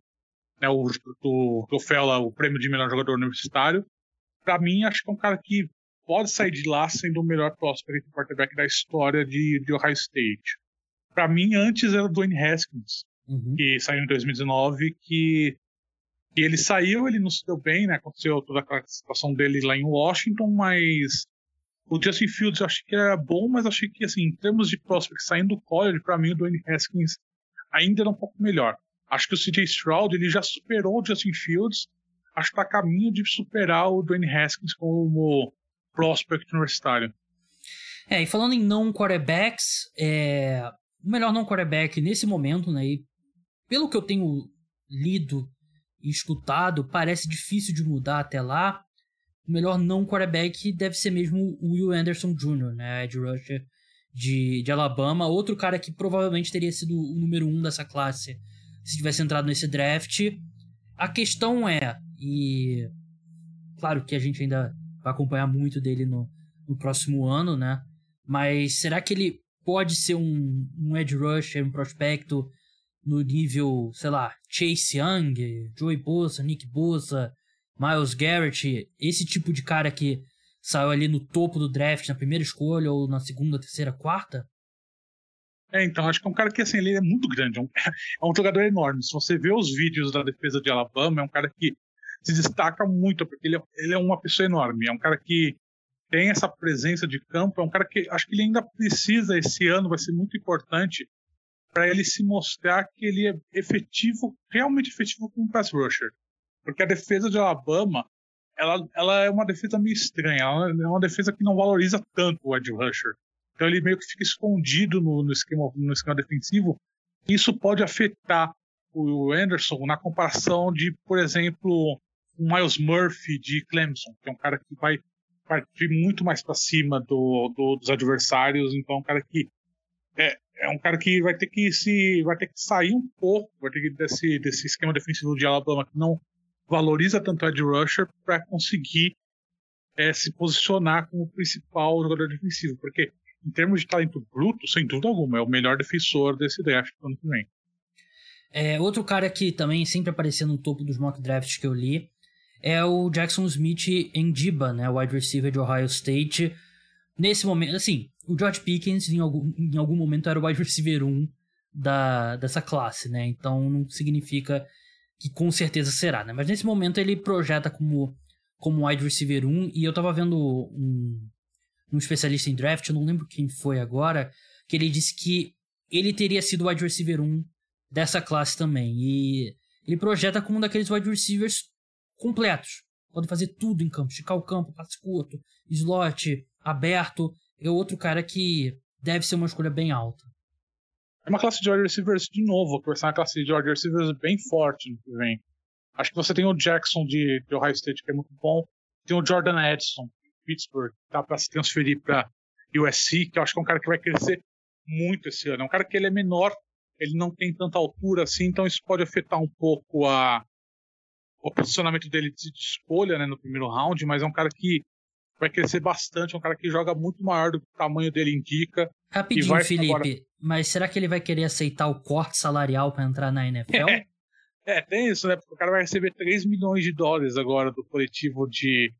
né, o, o troféu lá, o prêmio de melhor jogador universitário. Para mim, acho que é um cara que pode sair de lá sendo o melhor prospect quarterback da história de, de Ohio State. Para mim, antes era o Dwayne Haskins, uhum. que saiu em 2019, que, que ele saiu, ele não se deu bem, né? Aconteceu toda a situação dele lá em Washington, mas o Justin Fields eu achei que era bom, mas achei que, assim, em termos de prospect saindo do college, para mim o Dwayne Haskins ainda era um pouco melhor. Acho que o CJ Stroud ele já superou o Justin Fields, acho que está a caminho de superar o Dwayne Haskins como prospect universitário. É, e falando em não quarterbacks, é... o melhor não quarterback nesse momento, né, e pelo que eu tenho lido e escutado, parece difícil de mudar até lá o melhor não quarterback deve ser mesmo o Will Anderson Jr., né? Ed rusher de, de Alabama. Outro cara que provavelmente teria sido o número um dessa classe se tivesse entrado nesse draft. A questão é, e claro que a gente ainda vai acompanhar muito dele no, no próximo ano, né? Mas será que ele pode ser um, um edge rusher, um prospecto no nível, sei lá, Chase Young, Joey Bosa, Nick Bosa, Miles Garrett, esse tipo de cara que saiu ali no topo do draft, na primeira escolha, ou na segunda, terceira, quarta? É, então, acho que é um cara que, assim, ele é muito grande, é um, *laughs* é um jogador enorme. Se você vê os vídeos da defesa de Alabama, é um cara que se destaca muito, porque ele é, ele é uma pessoa enorme, é um cara que tem essa presença de campo, é um cara que acho que ele ainda precisa, esse ano vai ser muito importante, para ele se mostrar que ele é efetivo, realmente efetivo como pass rusher. Porque a defesa de Alabama, ela, ela é uma defesa meio estranha. Ela é uma defesa que não valoriza tanto o edge rusher. Então ele meio que fica escondido no, no, esquema, no esquema defensivo. Isso pode afetar o Anderson na comparação de, por exemplo, o Miles Murphy de Clemson, que é um cara que vai partir muito mais para cima do, do, dos adversários. Então, é um cara que é, é um cara que vai ter que se vai ter que sair um pouco, vai ter que desse desse esquema defensivo de Alabama que não valoriza tanto o Ed Rusher para conseguir é, se posicionar como principal jogador defensivo, porque em termos de talento bruto, sem dúvida alguma, é o melhor defensor desse draft do ano que vem. É, outro cara que também sempre aparecia no topo dos mock drafts que eu li é o Jackson Smith em Diba, né, wide receiver de Ohio State. Nesse momento, assim, o George Pickens em algum, em algum momento era o wide receiver 1 da, dessa classe, né? Então não significa que com certeza será, né? Mas nesse momento ele projeta como, como wide receiver 1, e eu tava vendo um, um especialista em draft, eu não lembro quem foi agora, que ele disse que ele teria sido wide receiver 1 dessa classe também. E ele projeta como um daqueles wide receivers completos. Pode fazer tudo em campo, esticar o campo, passe curto, slot, aberto. É outro cara que deve ser uma escolha bem alta. É uma classe de wide receivers, de novo, vai uma classe de wide receivers bem forte no que vem. Acho que você tem o Jackson de, de Ohio State, que é muito bom. Tem o Jordan Edson, de Pittsburgh, que tá para se transferir para USC, que eu acho que é um cara que vai crescer muito esse ano. É um cara que ele é menor, ele não tem tanta altura assim, então isso pode afetar um pouco a, o posicionamento dele de escolha né, no primeiro round, mas é um cara que vai crescer bastante, é um cara que joga muito maior do que o tamanho dele indica. Rapidinho, Felipe, agora... mas será que ele vai querer aceitar o corte salarial para entrar na NFL? É, é, tem isso, né? Porque o cara vai receber 3 milhões de dólares agora do coletivo de,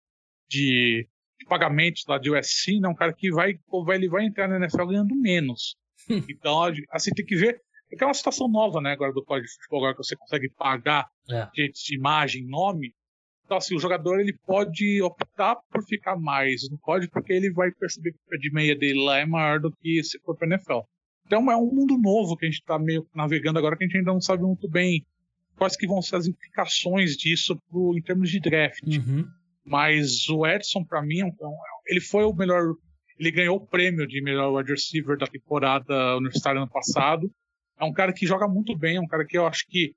de, de pagamentos lá de USC, né? Um cara que vai, ele vai entrar na NFL ganhando menos. *laughs* então, assim, tem que ver. Porque é uma situação nova, né, agora do código de futebol, agora que você consegue pagar é. de imagem, nome. Então, assim, o jogador ele pode optar por ficar mais, não pode porque ele vai perceber que o pé de meia dele lá é maior do que se for para NFL. Então é um mundo novo que a gente está meio navegando agora que a gente ainda não sabe muito bem quais que vão ser as implicações disso pro, em termos de draft. Uhum. Mas o Edson, para mim, é ele foi o melhor. Ele ganhou o prêmio de melhor wide receiver da temporada universitária ano passado. É um cara que joga muito bem, é um cara que eu acho que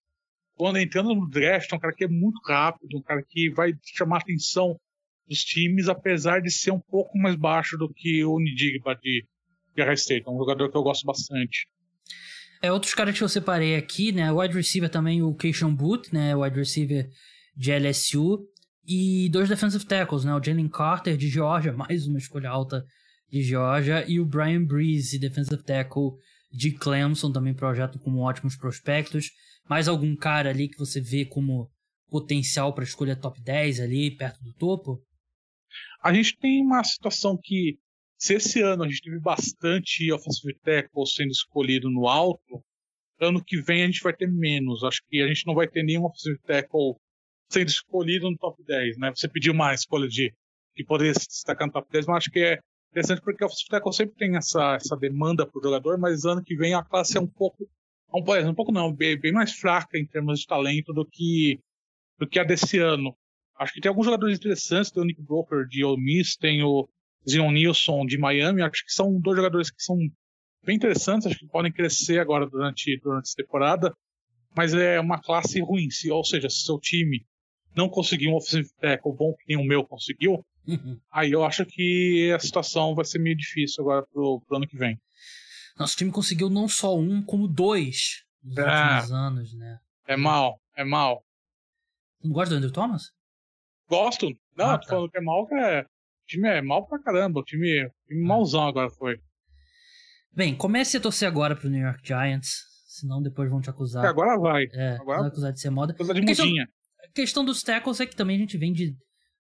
quando entrando no draft, é um cara que é muito rápido, um cara que vai chamar a atenção dos times, apesar de ser um pouco mais baixo do que o Nidigba de Guerra State. É um jogador que eu gosto bastante. É, outros caras que eu separei aqui, né? O wide receiver também, o Keishon Boot, né? Wide receiver de LSU. E dois defensive tackles, né? O Jalen Carter de Georgia, *laughs* mais uma escolha alta de Georgia, e o Brian Breeze, defensive tackle de Clemson, também projeto como ótimos prospectos. Mais algum cara ali que você vê como potencial para escolha top 10 ali, perto do topo? A gente tem uma situação que, se esse ano a gente teve bastante offensive tackle sendo escolhido no alto, ano que vem a gente vai ter menos. Acho que a gente não vai ter nenhum offensive tackle sendo escolhido no top 10, né? Você pediu uma escolha de que poderia se destacar no top 10, mas acho que é interessante porque o tackle sempre tem essa, essa demanda para o jogador, mas ano que vem a classe é um pouco, um, um pouco não, bem, bem mais fraca em termos de talento do que do que a desse ano. Acho que tem alguns jogadores interessantes, tem o Nick Broker de Ole Miss, tem o Zion Nilsson de Miami, acho que são dois jogadores que são bem interessantes, acho que podem crescer agora durante, durante essa temporada, mas é uma classe ruim, se, ou seja, se seu time não conseguir um offensive tackle bom que nem o meu conseguiu, uhum. aí eu acho que a situação vai ser meio difícil agora pro, pro ano que vem. Nosso time conseguiu não só um, como dois nos é, últimos anos, né? É mal, é mal. Não gosta do Andrew Thomas? Gosto. Não, ah, tô tá. falando que é mal, que é. O time é mal pra caramba. O time, time ah. malzão agora foi. Bem, comece a torcer agora pro New York Giants. Senão depois vão te acusar. É, agora vai. É, agora vão acusar de ser moda. Coisa de a questão, a questão dos tackles é que também a gente vem de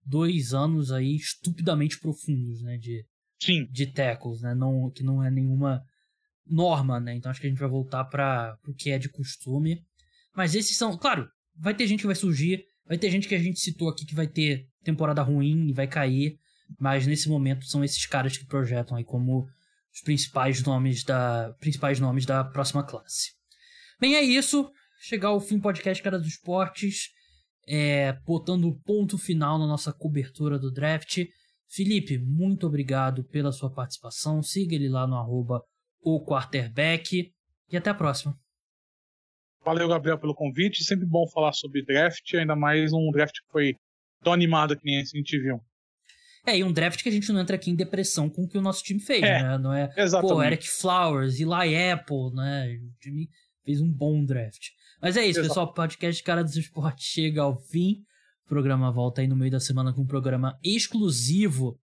dois anos aí estupidamente profundos, né? De, Sim. de tackles, né? Não, que não é nenhuma norma, né? Então acho que a gente vai voltar para o que é de costume. Mas esses são, claro, vai ter gente que vai surgir, vai ter gente que a gente citou aqui que vai ter temporada ruim e vai cair, mas nesse momento são esses caras que projetam aí como os principais nomes da principais nomes da próxima classe. Bem, é isso. Chegar ao fim do podcast Cara dos Esportes, é, botando o ponto final na nossa cobertura do draft. Felipe, muito obrigado pela sua participação. Siga ele lá no arroba o quarterback e até a próxima. Valeu, Gabriel, pelo convite. Sempre bom falar sobre draft, ainda mais um draft que foi tão animado que nem esse a gente viu. É, e um draft que a gente não entra aqui em depressão com o que o nosso time fez, é, né? Não é, exatamente. pô, Eric Flowers, Eli Apple, né? O time fez um bom draft. Mas é isso, Exato. pessoal. Podcast Cara dos Esportes chega ao fim. O programa volta aí no meio da semana com um programa exclusivo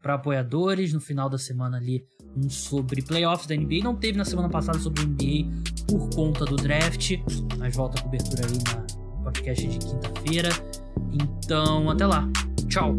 para apoiadores. No final da semana ali, um sobre playoffs da NBA. Não teve na semana passada sobre NBA por conta do draft, mas volta a cobertura aí na podcast de quinta-feira. Então, até lá. Tchau.